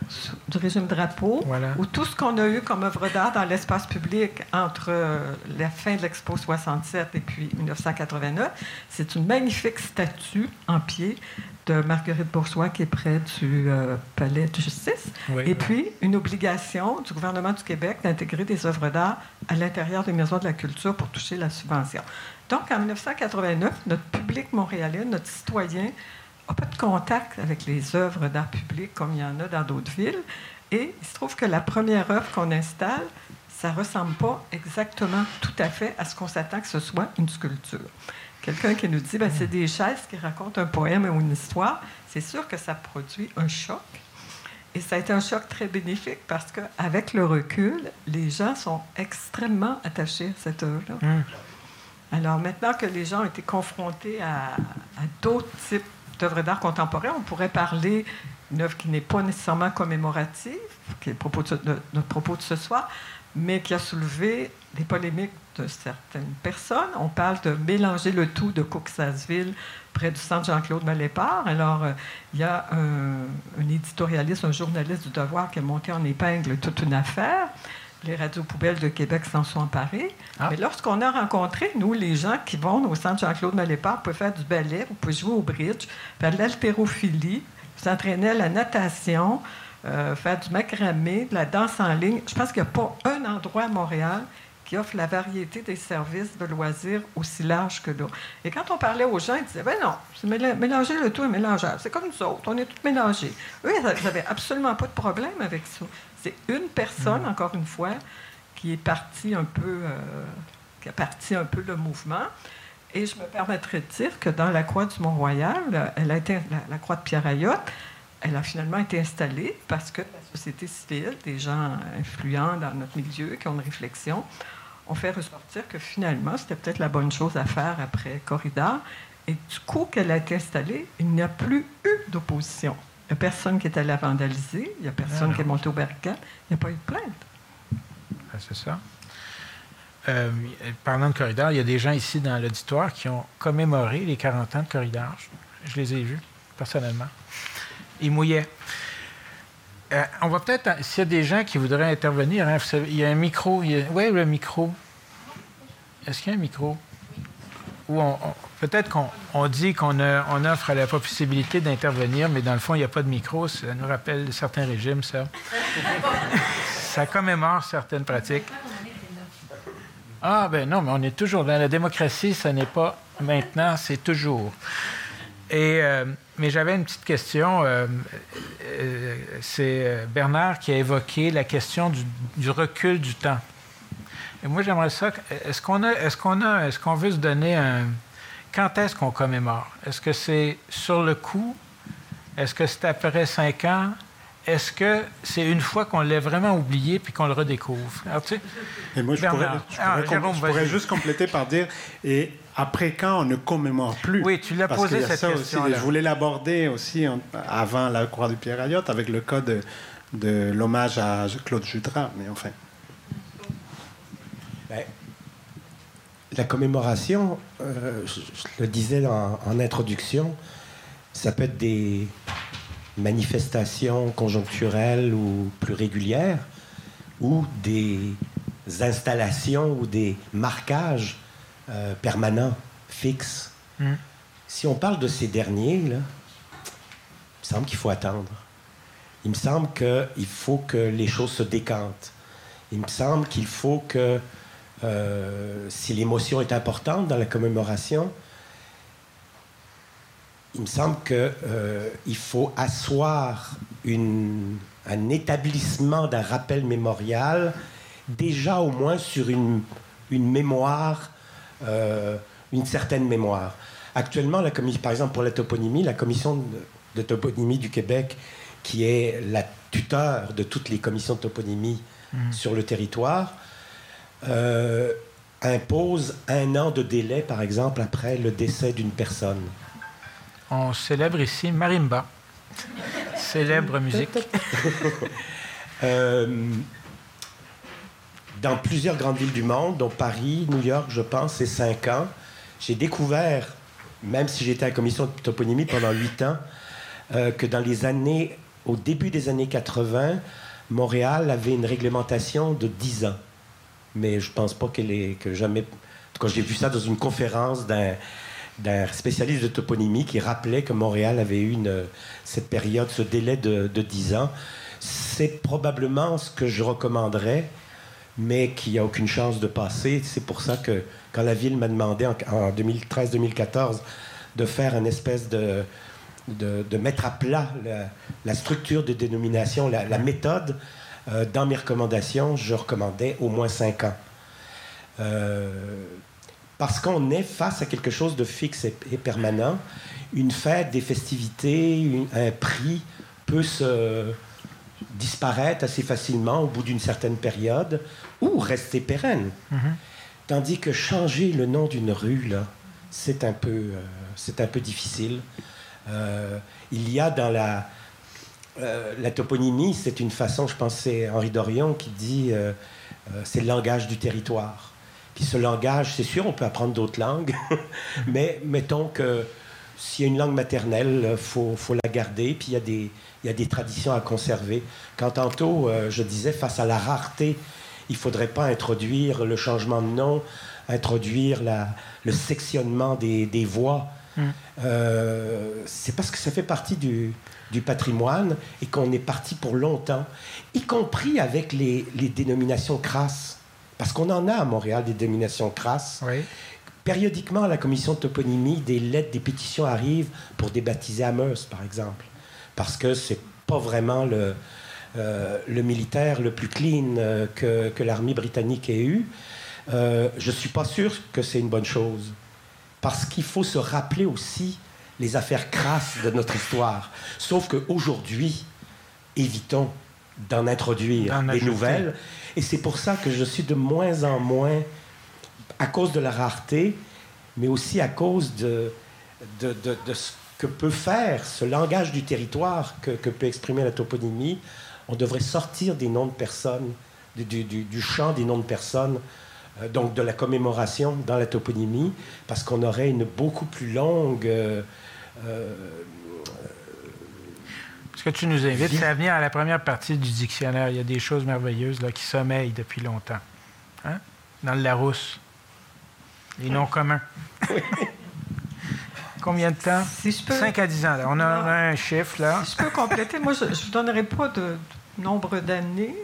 du régime drapeau, où tout ce qu'on a eu comme œuvre d'art dans l'espace public entre euh, la fin de l'Expo 67 et puis 1989, c'est une magnifique statue en pied de Marguerite Bourgeois qui est près du euh, Palais de justice. Et puis, une obligation du gouvernement du Québec d'intégrer des œuvres d'art à l'intérieur des maisons de la culture pour toucher la subvention. Donc, en 1989, notre public montréalais, notre citoyen, n'a pas de contact avec les œuvres d'art public comme il y en a dans d'autres villes. Et il se trouve que la première œuvre qu'on installe, ça ne ressemble pas exactement tout à fait à ce qu'on s'attend que ce soit une sculpture. Quelqu'un qui nous dit, ben, c'est des chaises qui racontent un poème ou une histoire, c'est sûr que ça produit un choc. Et ça a été un choc très bénéfique parce qu'avec le recul, les gens sont extrêmement attachés à cette œuvre-là. Hum. Alors maintenant que les gens ont été confrontés à, d'autres types d'œuvres d'art contemporain, on pourrait parler d'une œuvre qui n'est pas nécessairement commémorative, qui est propos de, notre propos de ce soir, mais qui a soulevé des polémiques de certaines personnes. On parle de mélanger le tout de Cooksasville près du centre Jean-Claude Malépart. Alors, euh, il y a un, un, éditorialiste, un journaliste du Devoir qui a monté en épingle toute une affaire les radios poubelles de Québec s'en sont emparées. Ah. Mais lorsqu'on a rencontré, nous, les gens qui vont au centre Jean-Claude Malépart, vous pouvez faire du ballet, vous pouvez jouer au bridge, faire de l'haltérophilie, s'entraîner à la natation, euh, faire du macramé, de la danse en ligne. Je pense qu'il n'y a pas un endroit à Montréal qui offre la variété des services de loisirs aussi large que là. Et quand on parlait aux gens, ils disaient, ben non, c'est mélanger le tout est mélangeable. C'est comme nous autres, on est tous mélangés. Eux, ils n'avaient absolument pas de problème avec ça. C'est une personne, mm. encore une fois, qui est partie un peu, euh, qui a parti un peu le mouvement. Et je me permettrai de dire que dans la Croix du Mont-Royal, elle a été, la, Croix de Pierre Ayotte, elle a finalement été installée parce que la société civile, des gens influents dans notre milieu, qui ont une réflexion, ont fait ressortir que finalement, c'était peut-être la bonne chose à faire après Corridor. Et du coup qu'elle a été installée, il n'y a plus eu d'opposition. Il n'y a personne qui est allé la vandaliser, il n'y a personne qui est monté au barricade, il n'y a pas eu de plainte. Ah, c'est ça. Euh, parlant de corridor, il y a des gens ici dans l'auditoire qui ont commémoré les 40 ans de corridor. Je, les ai vus, personnellement. Ils mouillaient. Euh, on va peut-être, s'il y a des gens qui voudraient intervenir, hein, il y a un micro. Oui, le micro. Est-ce qu'il y a un micro? Ou on, peut-être qu'on dit qu'on on offre la possibilité d'intervenir, mais dans le fond, il n'y a pas de micro. Ça nous rappelle certains régimes, ça. ça commémore certaines pratiques. Ah, ben non, mais on est toujours dans la démocratie, ce n'est pas maintenant, c'est toujours. Et, euh, mais j'avais une petite question. Euh, euh, c'est Bernard qui a évoqué la question du, du recul du temps. Et moi, j'aimerais ça. Est-ce qu'on a, est-ce qu'on a, est-ce qu'on veut se donner un, quand est-ce qu'on commémore? Est-ce que c'est sur le coup? Est-ce que c'est après cinq ans? Est-ce que c'est une fois qu'on l'a vraiment oublié puis qu'on le redécouvre? Alors, tu sais, et moi, je pourrais, ah, juste compléter par dire, et après quand on ne commémore plus? Oui, tu l'as posé cette question. Je voulais l'aborder aussi avant la Croix du Pierre Ayotte avec le cas de, de l'hommage à Claude Jutras, mais enfin. La commémoration, euh, je, le disais en, introduction, ça peut être des manifestations conjoncturelles ou plus régulières, ou des installations ou des marquages euh, permanents, fixes. Hmm. Si on parle de ces derniers, là, il me semble qu'il faut attendre. Il me semble qu'il faut que les choses se décantent. Il me semble qu'il faut que euh, si l'émotion est importante dans la commémoration, il me semble qu'il euh, faut asseoir un établissement d'un rappel mémorial déjà au moins sur une, mémoire, euh, une certaine mémoire. Actuellement, la par exemple pour la toponymie, la commission de, toponymie du Québec, qui est la tuteur de toutes les commissions de toponymie mmh. sur le territoire, euh, impose un an de délai, par exemple, après le décès d'une personne. On célèbre ici Marimba, célèbre musique. Euh, dans plusieurs grandes villes du monde, dont Paris, New York, je pense, c'est cinq ans, j'ai découvert, même si j'étais à la commission de toponymie pendant huit ans, euh, que dans les années, au début des années 80, Montréal avait une réglementation de 10 ans. Mais je pense pas qu'elle est que jamais. En tout cas, j'ai vu ça dans une conférence d'un spécialiste de toponymie qui rappelait que Montréal avait eu cette période, ce délai de, de 10 ans. C'est probablement ce que je recommanderais, mais qui n'a aucune chance de passer. C'est pour ça que quand la ville m'a demandé en, 2013-2014 de faire une espèce de, de, mettre à plat la, structure de dénomination, la, méthode, euh, dans mes recommandations, je recommandais au moins 5 ans. Euh, parce qu'on est face à quelque chose de fixe et, permanent. Une fête, des festivités, un prix peut se disparaître assez facilement au bout d'une certaine période ou rester pérenne. Mm-hmm. Tandis que changer le nom d'une rue, là, c'est un peu, euh, c'est un peu difficile. Il y a dans la, euh, la toponymie, c'est une façon, je pense, c'est Henri Dorion qui dit, c'est le langage du territoire. Puis ce langage, c'est sûr, on peut apprendre d'autres langues, mais mettons que s'il y a une langue maternelle, il faut, faut, la garder, puis il y, a des, il y a des traditions à conserver. Quand tantôt, euh, je disais, face à la rareté, il ne faudrait pas introduire le changement de nom, introduire la, le sectionnement des, des voix. Mm. Euh, c'est parce que ça fait partie du, du patrimoine et qu'on est parti pour longtemps, y compris avec les, les dénominations crasses. Parce qu'on en a à Montréal des dénominations crasses. Périodiquement, à la commission de toponymie, des lettres, des pétitions arrivent pour débaptiser Amherst, par exemple. Parce que c'est pas vraiment le, euh, le militaire le plus clean euh, que, que l'armée britannique ait eu. Euh, je suis pas sûr que c'est une bonne chose. Parce qu'il faut se rappeler aussi les affaires crasses de notre histoire. Sauf qu'aujourd'hui, évitons d'en introduire des nouvelles. Et c'est pour ça que je suis de moins en moins, à cause de la rareté, mais aussi à cause de, de, ce que peut faire ce langage du territoire que, peut exprimer la toponymie. On devrait sortir des noms de personnes, du, du, champ des noms de personnes, euh, donc de la commémoration dans la toponymie, parce qu'on aurait une beaucoup plus longue... Euh, euh, que tu nous invites, c'est à venir à la première partie du dictionnaire. Il y a des choses merveilleuses là, qui sommeillent depuis longtemps. Hein? Dans le Larousse. Les noms communs. Combien de temps? Si je peux... 5 à 10 ans. Là. On a, un chiffre, là. Si je peux compléter, moi, je ne vous donnerai pas de nombre d'années.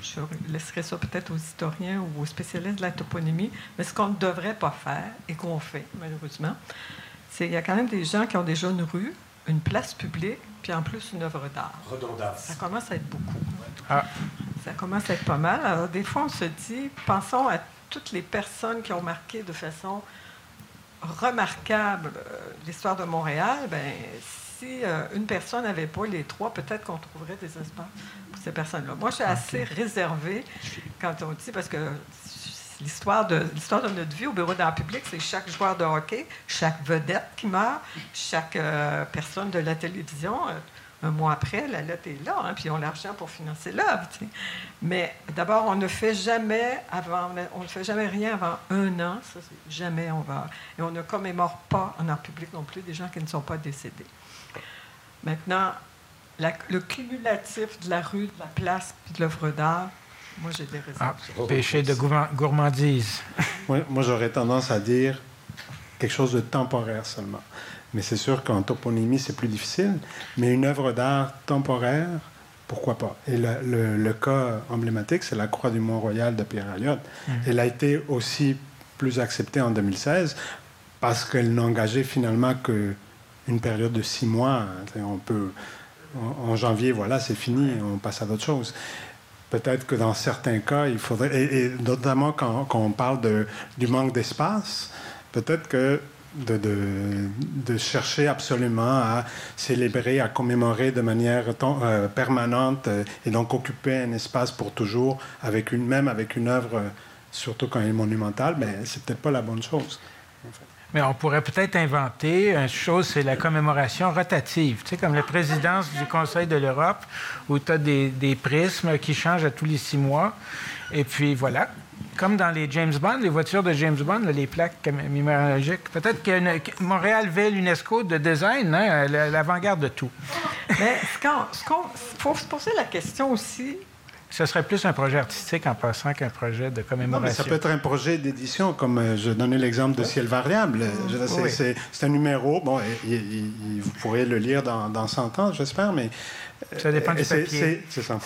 Je laisserai ça peut-être aux historiens ou aux spécialistes de la toponymie. Mais ce qu'on ne devrait pas faire, et qu'on fait, malheureusement, c'est qu'il y a quand même des gens qui ont déjà une rue, une place publique, puis en plus une œuvre d'art. Redondance. Ça commence à être beaucoup. Ah. Ça commence à être pas mal. Alors, des fois, on se dit, pensons à toutes les personnes qui ont marqué de façon remarquable euh, l'histoire de Montréal. Ben, si euh, une personne n'avait pas les trois, peut-être qu'on trouverait des espaces pour ces personnes-là. Moi, je suis assez réservée quand on dit, parce que l'histoire de, de notre vie au bureau d'art public, c'est chaque joueur de hockey, chaque vedette qui meurt, chaque euh, personne de la télévision. Euh, un mois après, la lettre est là, hein, puis ils ont l'argent pour financer l'œuvre. Mais d'abord, on ne fait jamais avant, on ne fait jamais rien avant un an. Ça, jamais on va. Et on ne commémore pas en art public non plus des gens qui ne sont pas décédés. Maintenant, le cumulatif de la rue, de la place, puis de l'œuvre d'art, moi, j'ai des réserves. Ah, péché de gourmandise. moi, j'aurais tendance à dire quelque chose de temporaire seulement. Mais c'est sûr qu'en toponymie, c'est plus difficile. Mais une œuvre d'art temporaire, pourquoi pas? Et le, cas emblématique, c'est la Croix du Mont-Royal de Pierre Alliot. Mmh. Elle a été aussi plus acceptée en 2016 parce qu'elle n'engageait finalement qu'une période de six mois. On peut, en janvier, voilà, c'est fini, on passe à d'autres choses peut-être que dans certains cas, il faudrait, et, notamment quand, on parle du manque d'espace, peut-être que de, de, chercher absolument à célébrer, à commémorer de manière euh, permanente euh, et donc occuper un espace pour toujours, avec une, même avec une œuvre, surtout quand elle est monumentale, mais c'est peut-être pas la bonne chose. Mais on pourrait peut-être inventer une chose, c'est la commémoration rotative. Tu sais, comme la présidence du Conseil de l'Europe, où tu as des, prismes qui changent à tous les six mois. Et puis voilà. comme dans les James Bond, les voitures de James Bond, les plaques minéralogiques. Peut-être que Montréal veut l'UNESCO de design, hein, l'avant-garde de tout. Mais ce faut se poser la question aussi, ce serait plus un projet artistique en passant qu'un projet de commémoration. ça peut être un projet d'édition, comme euh, je donnais l'exemple de Ciel variable. C'est un numéro, bon, vous pourrez le lire dans, dans 100 ans, j'espère, mais... Euh, ça dépend du papier. C'est ça.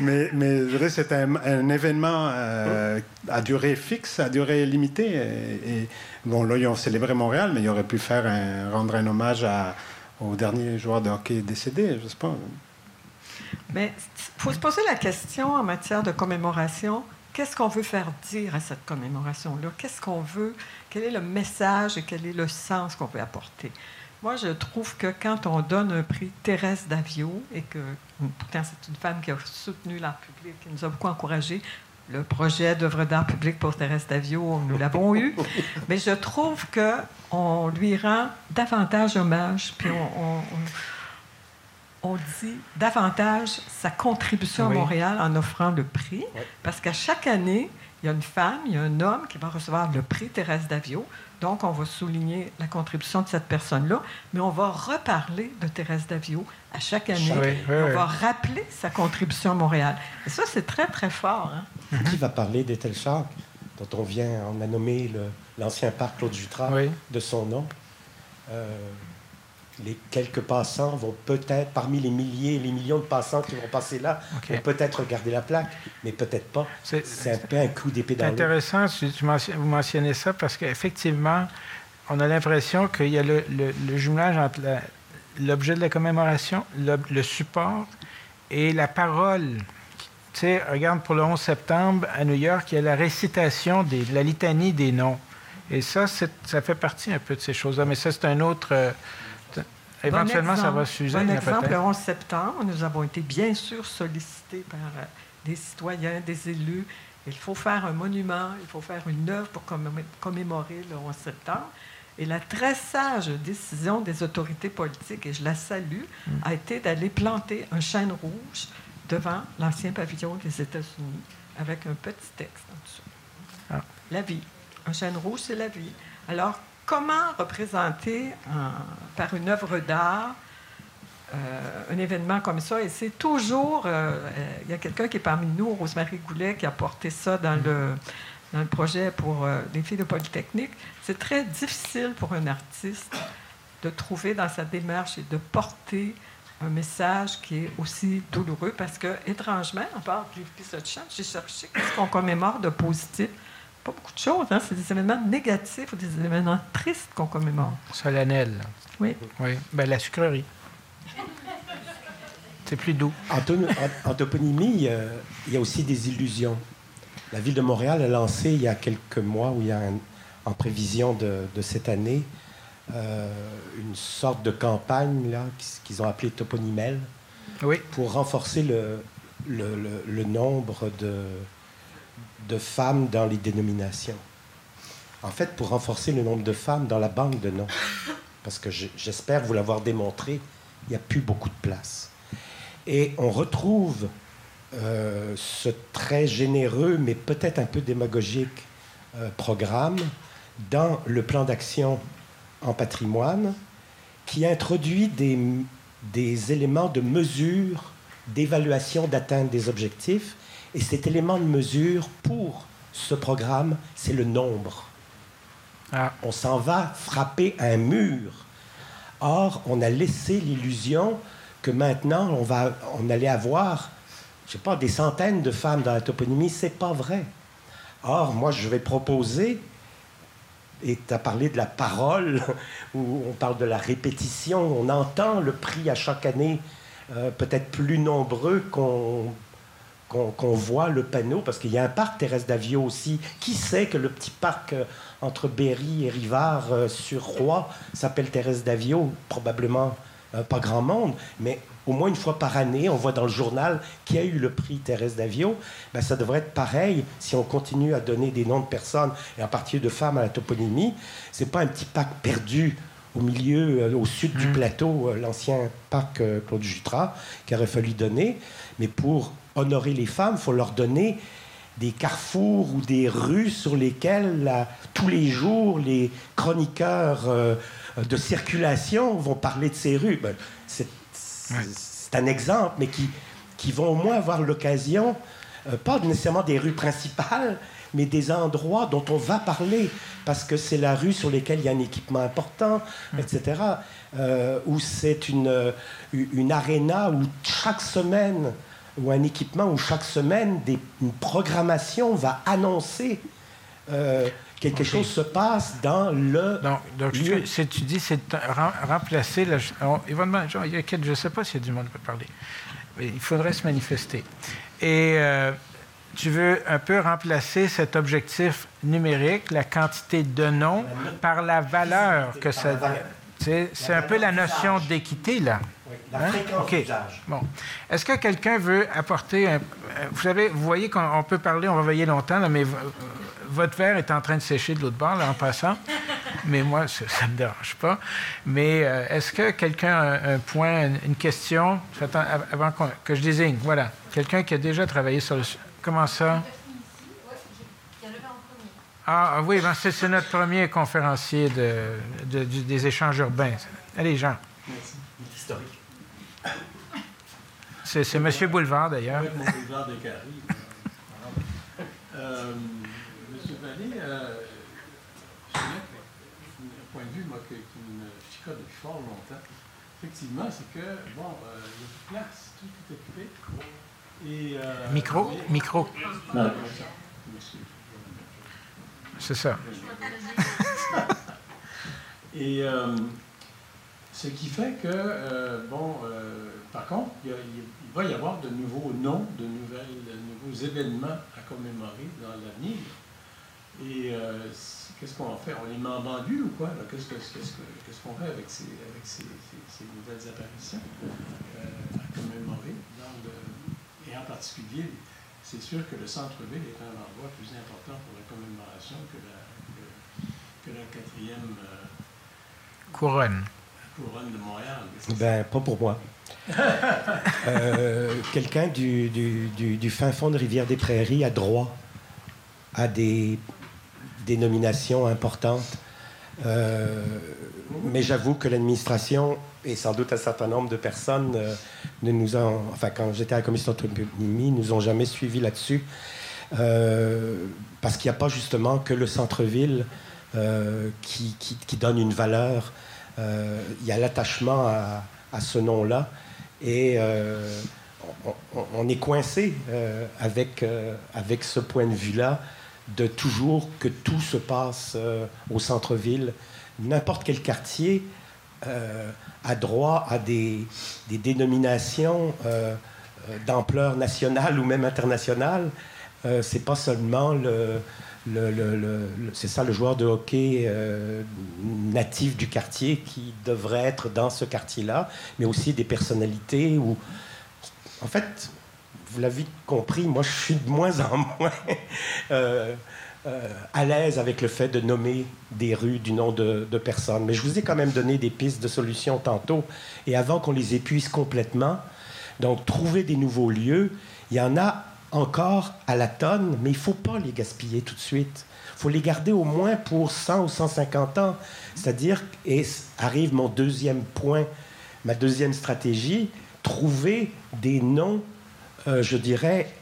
mais, mais je dirais c'est un, événement euh, à durée fixe, à durée limitée. Et, bon, là, ils ont célébré Montréal, mais ils auraient pu faire un, rendre un hommage à, au dernier joueur de hockey décédé, je sais pas. Mais il faut se poser la question en matière de commémoration. Qu'est-ce qu'on veut faire dire à cette commémoration-là? Qu'est-ce qu'on veut? Quel est le message et quel est le sens qu'on veut apporter? Moi, je trouve que quand on donne un prix Thérèse Davio, et que pourtant c'est une femme qui a soutenu l'art public, qui nous a beaucoup encouragés, le projet d'œuvre d'art public pour Thérèse Davio, nous l'avons eu, mais je trouve qu'on lui rend davantage hommage, puis on on dit davantage sa contribution à Montréal en offrant le prix, parce qu'à chaque année, il y a une femme, il y a un homme qui va recevoir le prix Thérèse Davio. Donc, on va souligner la contribution de cette personne-là, mais on va reparler de Thérèse Davio à chaque année. on va rappeler sa contribution à Montréal. Et ça, c'est très, très fort. Hein. Qui va parler d'Ethel Charles, dont on vient, on a nommé l'ancien parc Claude Jutras de son nom? Euh, les quelques passants vont peut-être, parmi les milliers et les millions de passants qui vont passer là, vont peut-être regarder la plaque, mais peut-être pas. C'est un peu un coup d'épée dans C'est intéressant, vous mentionnez ça, parce qu'effectivement, on a l'impression qu'il y a le, jumelage entre l'objet de la commémoration, le, support et la parole. Tu sais, regarde, pour le 11 septembre, à New York, il y a la récitation de la litanie des noms. Et ça, ça fait partie un peu de ces choses-là. Mais ça, c'est un autre... Euh, Éventuellement, ça va suivre. Un exemple, le 11 septembre, nous avons été bien sûr sollicités par euh, des citoyens, des élus. Il faut faire un monument, il faut faire une œuvre pour commémorer le 11 septembre. Et la très sage décision des autorités politiques, et je la salue, mm. a été d'aller planter un chêne rouge devant l'ancien pavillon des États-Unis avec un petit texte en dessous. Ah. La vie. Un chêne rouge, c'est la vie. Alors, comment représenter par une œuvre d'art euh, un événement comme ça? Et c'est toujours. Euh, il y a quelqu'un qui est parmi nous, Rosemary Goulet, qui a porté ça dans le, dans le projet pour euh, les filles de Polytechnique. C'est très difficile pour un artiste de trouver dans sa démarche et de porter un message qui est aussi douloureux parce que, étrangement, on parle de l'épisode chant, j'ai cherché qu'est-ce qu'on commémore de positif pas beaucoup de choses. Hein? C'est des événements négatifs ou des événements tristes qu'on commémore. Solennel. Oui. Oui. Ben, la sucrerie. C'est plus doux. En, toponymie, il y a aussi des illusions. La ville de Montréal a lancé il y a quelques mois, ou il y a en prévision de, cette année, euh, une sorte de campagne là, qu'ils ont appelée Toponymel oui. pour renforcer le, le nombre de, de femmes dans les dénominations. En fait, pour renforcer le nombre de femmes dans la banque de noms, parce que j'espère vous l'avoir démontré, il n'y a plus beaucoup de place. Et on retrouve euh, ce très généreux, mais peut-être un peu démagogique euh, programme dans le plan d'action en patrimoine qui introduit des, des éléments de mesure, d'évaluation, d'atteinte des objectifs et cet élément de mesure pour ce programme, c'est le nombre. Ah. On s'en va frapper un mur. Or, on a laissé l'illusion que maintenant, on, va, on allait avoir, je sais pas, des centaines de femmes dans la toponymie. C'est pas vrai. Or, moi, je vais proposer, et tu as parlé de la parole, où on parle de la répétition, on entend le prix à chaque année euh, peut-être plus nombreux qu'on qu'on voit le panneau, parce qu'il y a un parc Thérèse d'Avio aussi. Qui sait que le petit parc euh, entre Berry et Rivard euh, sur Roi s'appelle Thérèse d'Avio Probablement euh, pas grand monde, mais au moins une fois par année, on voit dans le journal qui a eu le prix Thérèse d'Avio. Ben, ça devrait être pareil si on continue à donner des noms de personnes, et en particulier de femmes à la toponymie. C'est pas un petit parc perdu au milieu, au sud du mmh. plateau, l'ancien parc Claude Jutras, qu'il aurait fallu donner, mais pour honorer les femmes, il faut leur donner des carrefours ou des rues sur lesquelles tous les jours les chroniqueurs euh, de circulation vont parler de ces rues. Ben, c'est un exemple, mais qui, qui vont au moins avoir l'occasion, euh, pas nécessairement des rues principales, mais des endroits dont on va parler, parce que c'est la rue sur laquelle il y a un équipement important, etc. Euh, où c'est une, une aréna où chaque semaine, ou un équipement où chaque semaine, des, une programmation va annoncer euh, quelque chose se passe dans le. Donc, donc tu dis, c'est remplacer. La, il y a, je ne sais pas s'il y a du monde qui peut parler. Mais il faudrait se manifester. Et euh, tu veux un peu remplacer cet objectif numérique, la quantité de noms, par la valeur que ça. C'est un peu la notion d'équité, là. La hein? fréquence Bon. Est-ce que quelqu'un veut apporter un... Vous savez, vous voyez qu'on peut parler, on va veiller longtemps, mais votre verre est en train de sécher de l'autre bord, là, en passant. Mais moi, ça ne me dérange pas. Mais euh, est-ce que quelqu'un a un point, une question, avant que je désigne? Voilà. Quelqu'un qui a déjà travaillé sur le... Comment ça? Ah, ah oui, ben c'est notre premier conférencier de, des échanges urbains. Allez, Jean. Merci. Historique. C'est M. Boulevard, d'ailleurs. Oui, mon boulevard de Carrie. euh, M. Vallée, euh, j'ai un point de vue, moi, qui, me chicote depuis fort longtemps. Effectivement, c'est que, bon, euh, il y a de place, tout est occupé. Et, euh, micro, micro. C'est ça. Et euh, ce qui fait que, euh, bon, par contre, il, va y avoir de nouveaux noms, de, nouvelles, nouveaux événements à commémorer dans l'avenir. Et qu'est-ce qu'on fait On les met en banlieue ou quoi Qu'est-ce qu'on fait avec ces, avec ces, nouvelles apparitions à commémorer Et en particulier, c'est sûr que le centre-ville est un endroit plus important pour la commémoration que la, que, la quatrième euh, couronne. couronne de Montréal. Ben, pas pour moi. Euh, quelqu'un du, fin fond de Rivière-des-Prairies a droit à des dénominations importantes. Euh, mais j'avoue que l'administration et sans doute un certain nombre de personnes euh, ne nous ont, enfin quand j'étais à la commission d'autonomie, nous ont jamais suivis là-dessus, parce qu'il n'y a pas justement que le centre-ville qui, donne une valeur. il y a l'attachement à, à, ce nom-là et on, on, est coincé avec, avec ce point de vue-là de toujours que tout se passe au centre-ville. N'importe quel quartier a droit à des, des dénominations euh, euh, d'ampleur nationale ou même internationale. Euh, c'est pas seulement le, c'est ça le joueur de hockey euh, natif du quartier qui devrait être dans ce quartier-là, mais aussi des personnalités où, en fait, vous l'avez compris, moi je suis de moins en moins euh, à l'aise avec le fait de nommer des rues du nom de, personnes. Mais je vous ai quand même donné des pistes de solutions tantôt. Et avant qu'on les épuise complètement, donc trouver des nouveaux lieux, il y en a encore à la tonne, mais il ne faut pas les gaspiller tout de suite. Il faut les garder au moins pour 100 ou 150 ans. C'est-à-dire, et arrive mon deuxième point, ma deuxième stratégie, trouver des noms, euh, je dirais,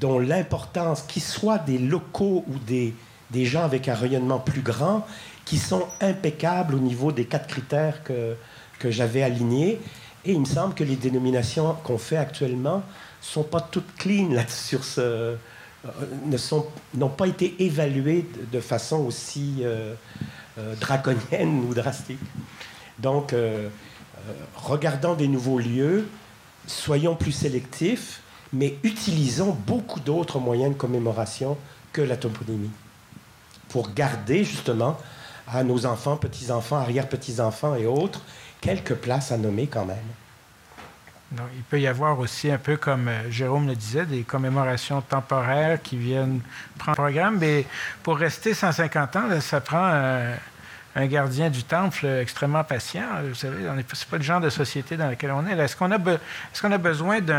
dont l'importance, qu'ils soient des locaux ou des, des gens avec un rayonnement plus grand, qui sont impeccables au niveau des quatre critères que, que j'avais alignés. Et il me semble que les dénominations qu'on fait actuellement sont pas toutes clean là, sur ce, euh, n'ont pas été évaluées de, façon aussi euh, euh, draconienne ou drastique. Donc, regardant des nouveaux lieux, soyons plus sélectifs mais utilisons beaucoup d'autres moyens de commémoration que la toponymie pour garder justement à nos enfants, petits-enfants, arrière-petits-enfants et autres quelques places à nommer quand même. Il peut y avoir aussi un peu comme euh, Jérôme le disait, des commémorations temporaires qui viennent prendre le programme, mais pour rester 150 ans, ça prend un gardien du temple extrêmement patient. Vous savez, ce n'est pas le genre de société dans laquelle on est. Est-ce qu'on a, est a besoin de,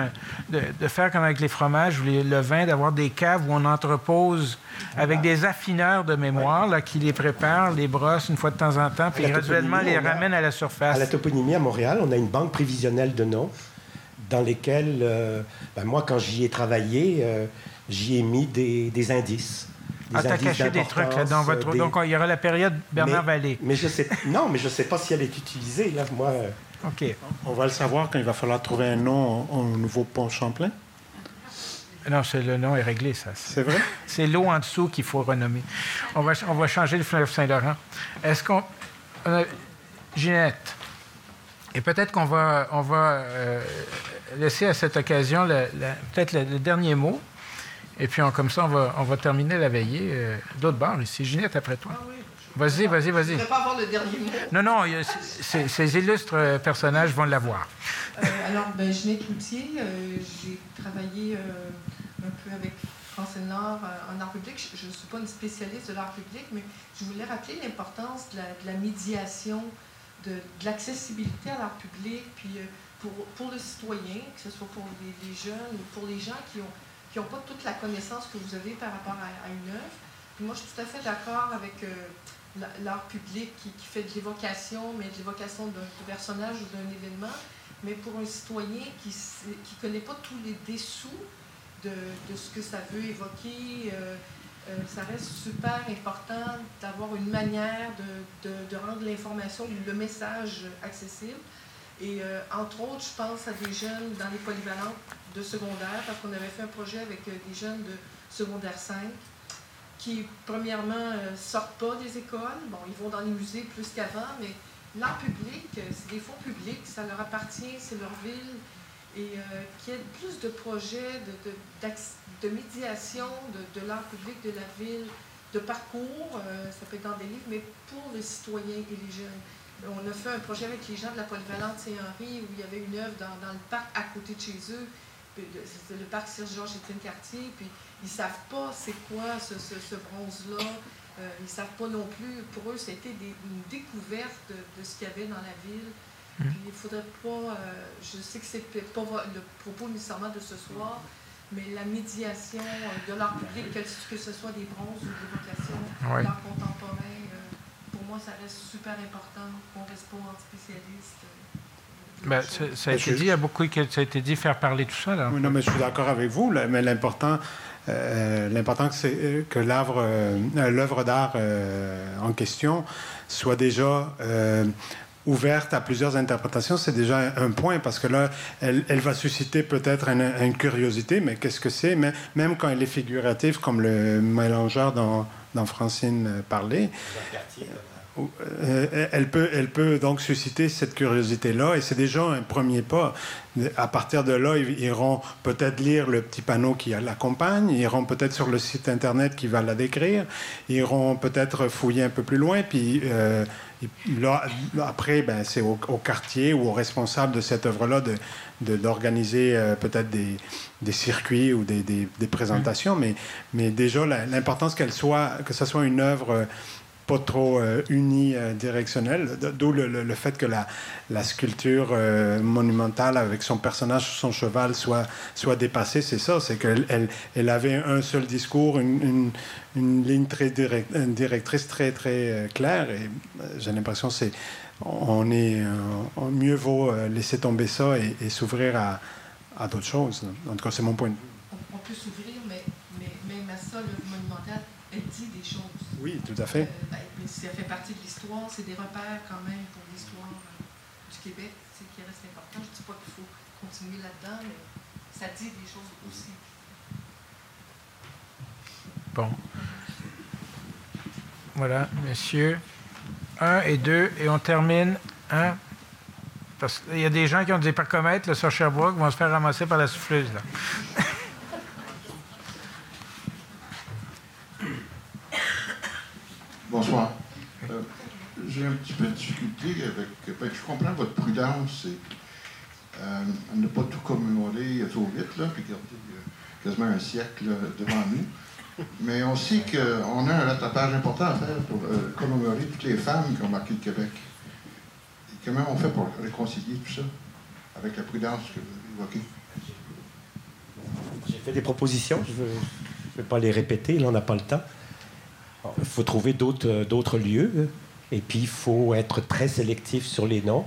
de, faire comme avec les fromages ou le vin, d'avoir des caves où on entrepose avec des affineurs de mémoire là, qui les préparent, les brossent une fois de temps en temps, puis graduellement les ramènent à la surface? À la toponymie à Montréal, on a une banque prévisionnelle de noms dans lesquels, euh, ben, moi, quand j'y ai travaillé, euh, j'y ai mis des, des indices. Des ah, t'as caché des trucs là, dans votre... Euh, Donc, il y aura la période Bernard Vallée. Mais je sais... non, mais je ne sais pas si elle est utilisée, là, moi... OK. On va le savoir quand il va falloir trouver un nom au nouveau pont Champlain. Non, le nom est réglé, ça. C'est vrai? C'est l'eau en dessous qu'il faut renommer. On va, on va changer le fleuve Saint-Laurent. Est-ce qu'on... Ginette, et peut-être qu'on va, on va laisser à cette occasion peut-être le, dernier mot. Et puis, comme ça, on va, on va terminer la veillée. Euh, d'autre part, ici. Ginette, après toi. Ah vas-y, vas-y, vas-y. Je ne pas avoir le dernier mot. Non, non, ces illustres euh, personnages vont l'avoir. Euh, alors, ben, Ginette Loutier, j'ai travaillé un peu avec Français Nord en art public. Je ne suis pas une spécialiste de l'art public, mais je voulais rappeler l'importance de, de la, médiation, de, l'accessibilité à l'art public, puis pour, pour le citoyen, que ce soit pour les, jeunes ou pour les gens qui n'ont qui ont pas toute la connaissance que vous avez par rapport à, une œuvre. moi, je suis tout à fait d'accord avec euh, l'art public qui, fait de l'évocation, mais de l'évocation d'un personnage ou d'un événement. Mais pour un citoyen qui ne connaît pas tous les dessous de, de, ce que ça veut évoquer, euh, euh, ça reste super important d'avoir une manière de, rendre l'information, le message accessible. Et euh, entre autres, je pense à des jeunes dans les polyvalentes de secondaire, parce qu'on avait fait un projet avec euh, des jeunes de secondaire 5 qui, premièrement, ne sortent pas des écoles. Bon, ils vont dans les musées plus qu'avant, mais l'art public, c'est des fonds publics, ça leur appartient, c'est leur ville. Et qu'il y ait plus de projets de, médiation de, l'art public de la ville, de parcours, ça peut être dans des livres, mais pour les citoyens et les jeunes. On a fait un projet avec les gens de la polyvalente Saint-Henri où il y avait une œuvre dans, le parc à côté de chez eux. Le parc Serge-Georges Étienne Cartier. Puis ils ne savent pas c'est quoi ce, bronze-là. Euh, ils ne savent pas non plus. Pour eux, c'était une découverte de, ce qu'il y avait dans la ville. Mmh. Puis il ne faudrait pas. Euh, je sais que c'est pas le propos nécessairement de ce soir, mais la médiation de l'art public, que, ce soit des bronzes ou des vocations, l'art contemporain moi, ça reste super important qu'on reste pas en spécialiste. Euh, ben, ça, a été dit, il y a beaucoup qui ça a été dit, faire parler tout ça. Là. Oui, non, mais je suis d'accord avec vous, mais l'important, euh, l'important c'est euh, que l'œuvre d'art en question soit déjà ouverte à plusieurs interprétations, c'est déjà un point, parce que là, elle, va susciter peut-être une, curiosité, mais qu'est-ce que c'est? Même quand elle est figurative, comme le mélangeur dont, Francine parlait. Euh, elle peut, elle peut donc susciter cette curiosité-là, et c'est déjà un premier pas. À partir de là, ils iront peut-être lire le petit panneau qui l'accompagne, ils iront peut-être sur le site internet qui va la décrire, ils iront peut-être fouiller un peu plus loin, puis euh, là, après, ben, c'est au, quartier ou au responsable de cette œuvre-là d'organiser de, euh, peut-être des, des, circuits ou des, des, des présentations, mais, mais déjà l'importance qu'elle soit, que ce soit une œuvre pas trop euh, unidirectionnel, d'où le, fait que la, la sculpture euh, monumentale avec son personnage son cheval soit, soit dépassée, c'est ça, c'est qu'elle elle, avait un seul discours, une, une, ligne très direct, directrice très très euh, claire, et j'ai l'impression c'est on est mieux vaut laisser tomber ça et, s'ouvrir à, à d'autres choses. En tout cas, c'est mon point de vue mais, mais même à ça, le monumental, elle dit des choses. Oui, tout à fait. Euh, ben, ça fait partie de l'histoire, c'est des repères quand même pour l'histoire euh, du Québec, c'est qui reste important. Je ne dis pas qu'il faut continuer là-dedans, mais ça dit des choses aussi. Bon. Voilà, messieurs. Un et deux, et on termine. Un. Parce qu'il y a des gens qui ont des parcomètres là, sur Sherbrooke qui vont se faire ramasser par la souffleuse. Là. Bonsoir. Euh, j'ai un petit peu de difficulté avec. Ben, je comprends votre prudence et euh, ne pas tout commémorer trop vite, là, puis garder euh, quasiment un siècle devant nous. Mais on sait qu'on a un rattrapage important à faire pour commémorer toutes les femmes qui ont marqué le Québec. Comment on fait pour réconcilier tout ça avec la prudence que vous évoquez? J'ai fait des propositions, je ne vais pas les répéter, là on n'a pas le temps. Il faut trouver d'autres, d'autres lieux, et puis il faut être très sélectif sur les noms.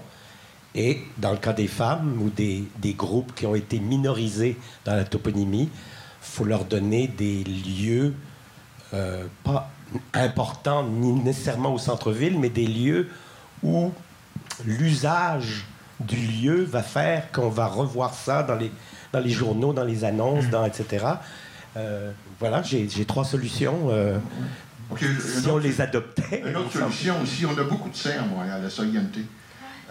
Et dans le cas des femmes ou des, des groupes qui ont été minorisés dans la toponymie, il faut leur donner des lieux euh, pas importants ni nécessairement au centre-ville, mais des lieux où l'usage du lieu va faire qu'on va revoir ça dans les, dans les journaux, dans les annonces, dans, etc. Euh, voilà, j'ai trois solutions. Euh, si on les adoptait. Une autre solution aussi, on a beaucoup de saints à Montréal, à SOINT.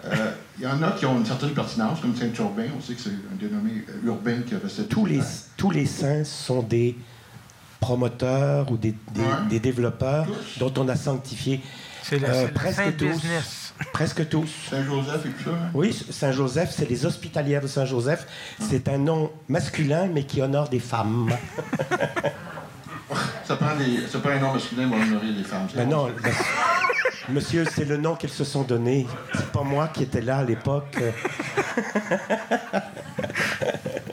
Euh, il y en a qui ont une certaine pertinence, comme Saint-Urbain. On sait que c'est un dénommé urbain qui avait cette. Tous les, tous les saints sont des promoteurs ou des, des, des développeurs tous. dont on a sanctifié euh, presque tous. Business. Presque tous. Saint-Joseph et tout ça. Hein? Oui, Saint-Joseph, c'est les hospitalières de Saint-Joseph. C'est un nom masculin, mais qui honore des femmes. ça, prend des, ça prend un nom masculin pour honorer des femmes. Ben non, ben, monsieur, c'est le nom qu'ils se sont donné. C'est pas moi qui étais là à l'époque.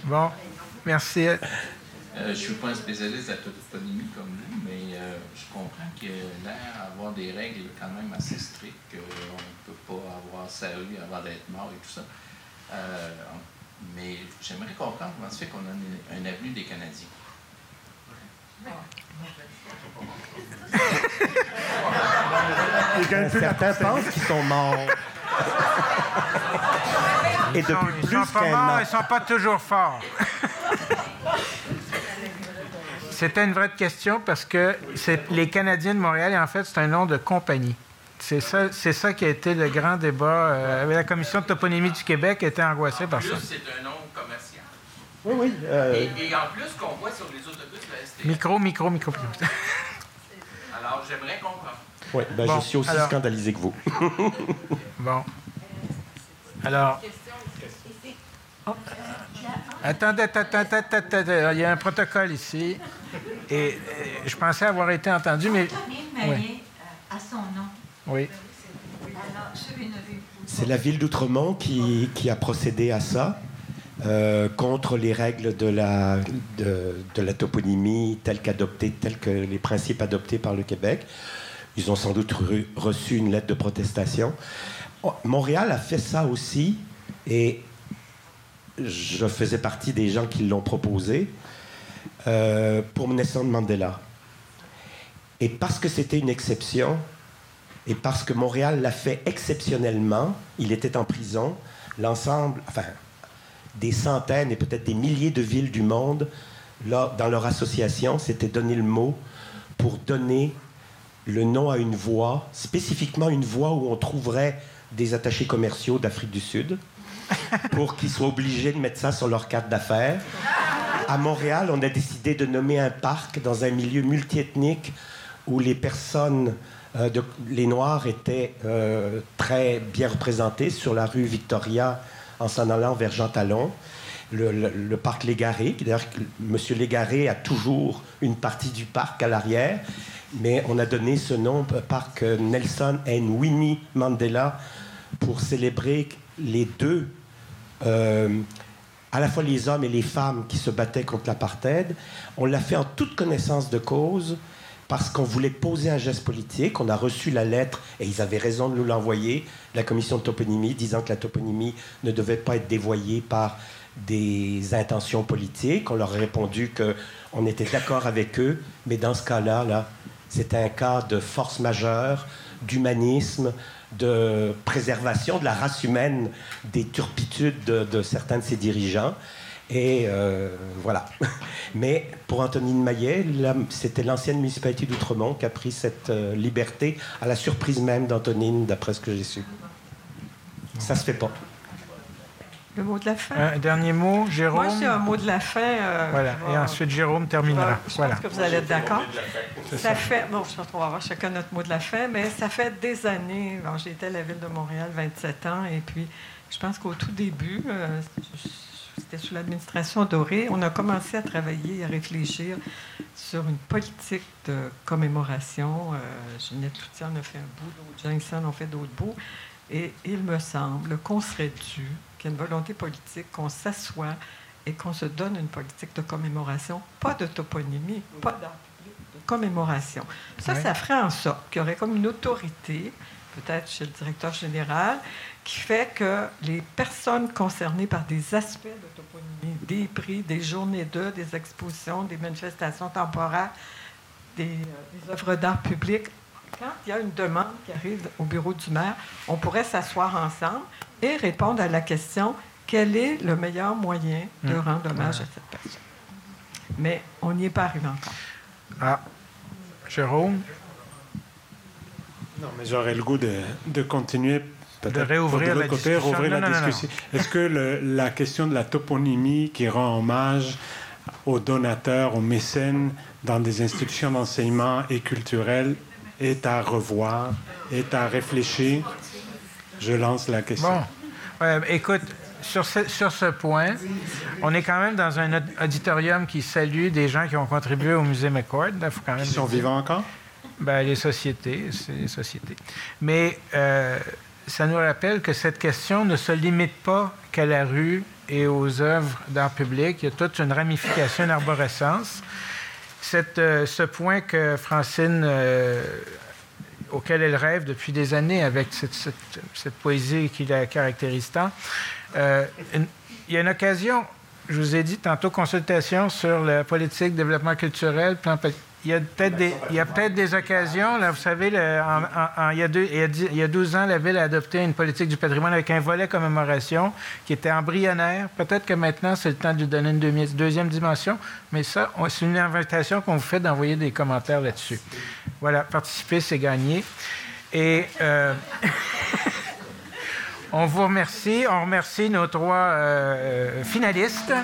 bon, merci. Euh, je ne suis pas un spécialiste de la toponymie comme vous, mais euh, je comprends que l'air avoir des règles quand même assez strictes, qu'on ne peut pas avoir sa rue avant d'être mort et tout ça. Euh, mais j'aimerais comprendre comment se fait qu'on a une, une avenue des Canadiens. Certains pensent qu'ils sont morts. Et depuis ils plus sont pas morts, ils sont pas toujours forts. C'était une vraie question parce que c'est les Canadiens de Montréal, et en fait, c'est un nom de compagnie. C'est ça, c'est ça qui a été le grand débat. Euh, la Commission de toponymie du Québec était angoissée par ça. Plus, c'est un nom commercial. Oui, oui. euh, Et, et en plus, qu'on voit sur les autobus. Micro, micro, micro. Alors, j'aimerais comprendre. ouais, ben, Bon, je suis aussi alors- scandalisé que vous. Bon. Alors. Attendez, attendez, attendez, attendez. Il y a un protocole ici. Et je pensais avoir été entendu, mais. Euh, a son nom. Oui. C'est la ville d'Outremont qui, qui a procédé à ça. Euh, contre les règles de la, de, la toponymie telles qu'adoptées, tels que les principes adoptés par le Québec. Ils ont sans doute re- reçu une lettre de protestation. Oh, Montréal a fait ça aussi, et je faisais partie des gens qui l'ont proposé euh, pour Nelson Mandela. Et parce que c'était une exception, et parce que Montréal l'a fait exceptionnellement, il était en prison, l'ensemble, enfin, des centaines et peut-être des milliers de villes du monde, là, dans leur association, s'étaient donné le mot pour donner le nom à une voie, spécifiquement une voie où on trouverait des attachés commerciaux d'Afrique du Sud, pour qu'ils soient obligés de mettre ça sur leur carte d'affaires. À Montréal, on a décidé de nommer un parc dans un milieu multiethnique où les personnes, euh, de- les Noirs étaient euh, très bien représentés sur la rue Victoria en s'en allant vers Jean Talon. Le, parc Légaré, d'ailleurs, M. Légaré a toujours une partie du parc à l'arrière, mais on a donné ce nom, euh, parc euh, Nelson and Winnie Mandela, pour célébrer les deux euh, à la fois les hommes et les femmes qui se battaient contre l'apartheid. On l'a fait en toute connaissance de cause parce qu'on voulait poser un geste politique. On a reçu la lettre, et ils avaient raison de nous l'envoyer, la commission de toponymie, disant que la toponymie ne devait pas être dévoyée par des intentions politiques. On leur a répondu qu'on était d'accord avec eux, mais dans ce cas-là, là, c'était un cas de force majeure, d'humanisme, de préservation de la race humaine des turpitudes de, de certains de ses dirigeants. Et euh, voilà. Mais pour Antonine Maillet, c'était l'ancienne municipalité d'Outremont qui a pris cette euh, liberté à la surprise même d'Antonine, d'après ce que j'ai su. Ça se fait pas. Le mot de la fin. Un dernier mot, Jérôme. Moi, j'ai un mot de la fin. euh, Voilà. Et ensuite, Jérôme terminera. Je Voilà. pense que vous allez être d'accord. C'est Ça ça. fait, bon, je pense qu'on va avoir chacun notre mot de la fin, mais ça fait des années. Bon, j'ai été à la ville de Montréal 27 ans, et puis je pense qu'au tout début, euh, c'était sous l'administration Doré, on a commencé à travailler, à réfléchir sur une politique de commémoration. Euh, Ginette Cloutier en a fait un bout, d'autres gens ici en ont fait d'autres bouts. Et il me semble qu'on serait dû, qu'il y a une volonté politique, qu'on s'assoie et qu'on se donne une politique de commémoration, pas de toponymie, pas d'art public, de commémoration. Ça, Ouais. ça ferait en sorte qu'il y aurait comme une autorité, peut-être chez le directeur général, qui fait que les personnes concernées par des aspects de toponymie, des prix, des journées d'eux, des expositions, des manifestations temporaires, des, euh, des œuvres d'art public, quand il y a une demande qui arrive au bureau du maire, on pourrait s'asseoir ensemble et répondre à la question quel est le meilleur moyen de Mm. rendre hommage à cette personne? Mais on n'y est pas arrivé encore. Ah. Jérôme, Non, mais j'aurais le goût de, de continuer. peut-être De réouvrir de la côté, discussion. rouvrir Non, la non, discussion. Est-ce que le- la question de la toponymie qui rend hommage aux donateurs, aux mécènes dans des institutions d'enseignement et culturelles est à revoir, est à réfléchir? Je lance la question. Bon. Ouais, écoute, sur ce, sur ce point, on est quand même dans un aud- auditorium qui salue des gens qui ont contribué au musée McCord. Il faut quand même Ils sont vivants encore? Ben, les sociétés, c'est les sociétés. Mais euh, ça nous rappelle que cette question ne se limite pas qu'à la rue et aux œuvres d'art public. Il y a toute une ramification, une arborescence. Cette, euh, ce point que Francine, euh, auquel elle rêve depuis des années avec cette, poésie qui la caractérise tant, il y a une occasion, je vous ai dit tantôt, consultation sur la politique, développement culturel, plan il y a peut-être des, occasions. Là, vous savez, il, y a deux- il, y a dix- il y a 12 ans, la Ville a adopté une politique du patrimoine avec un volet commémoration qui était embryonnaire. Peut-être que maintenant, c'est le temps de lui donner une deuxième dimension, mais ça, c'est une invitation qu'on vous fait d'envoyer des commentaires là-dessus. Voilà, participer, c'est gagner. Et euh, on vous remercie. On remercie nos trois euh, finalistes.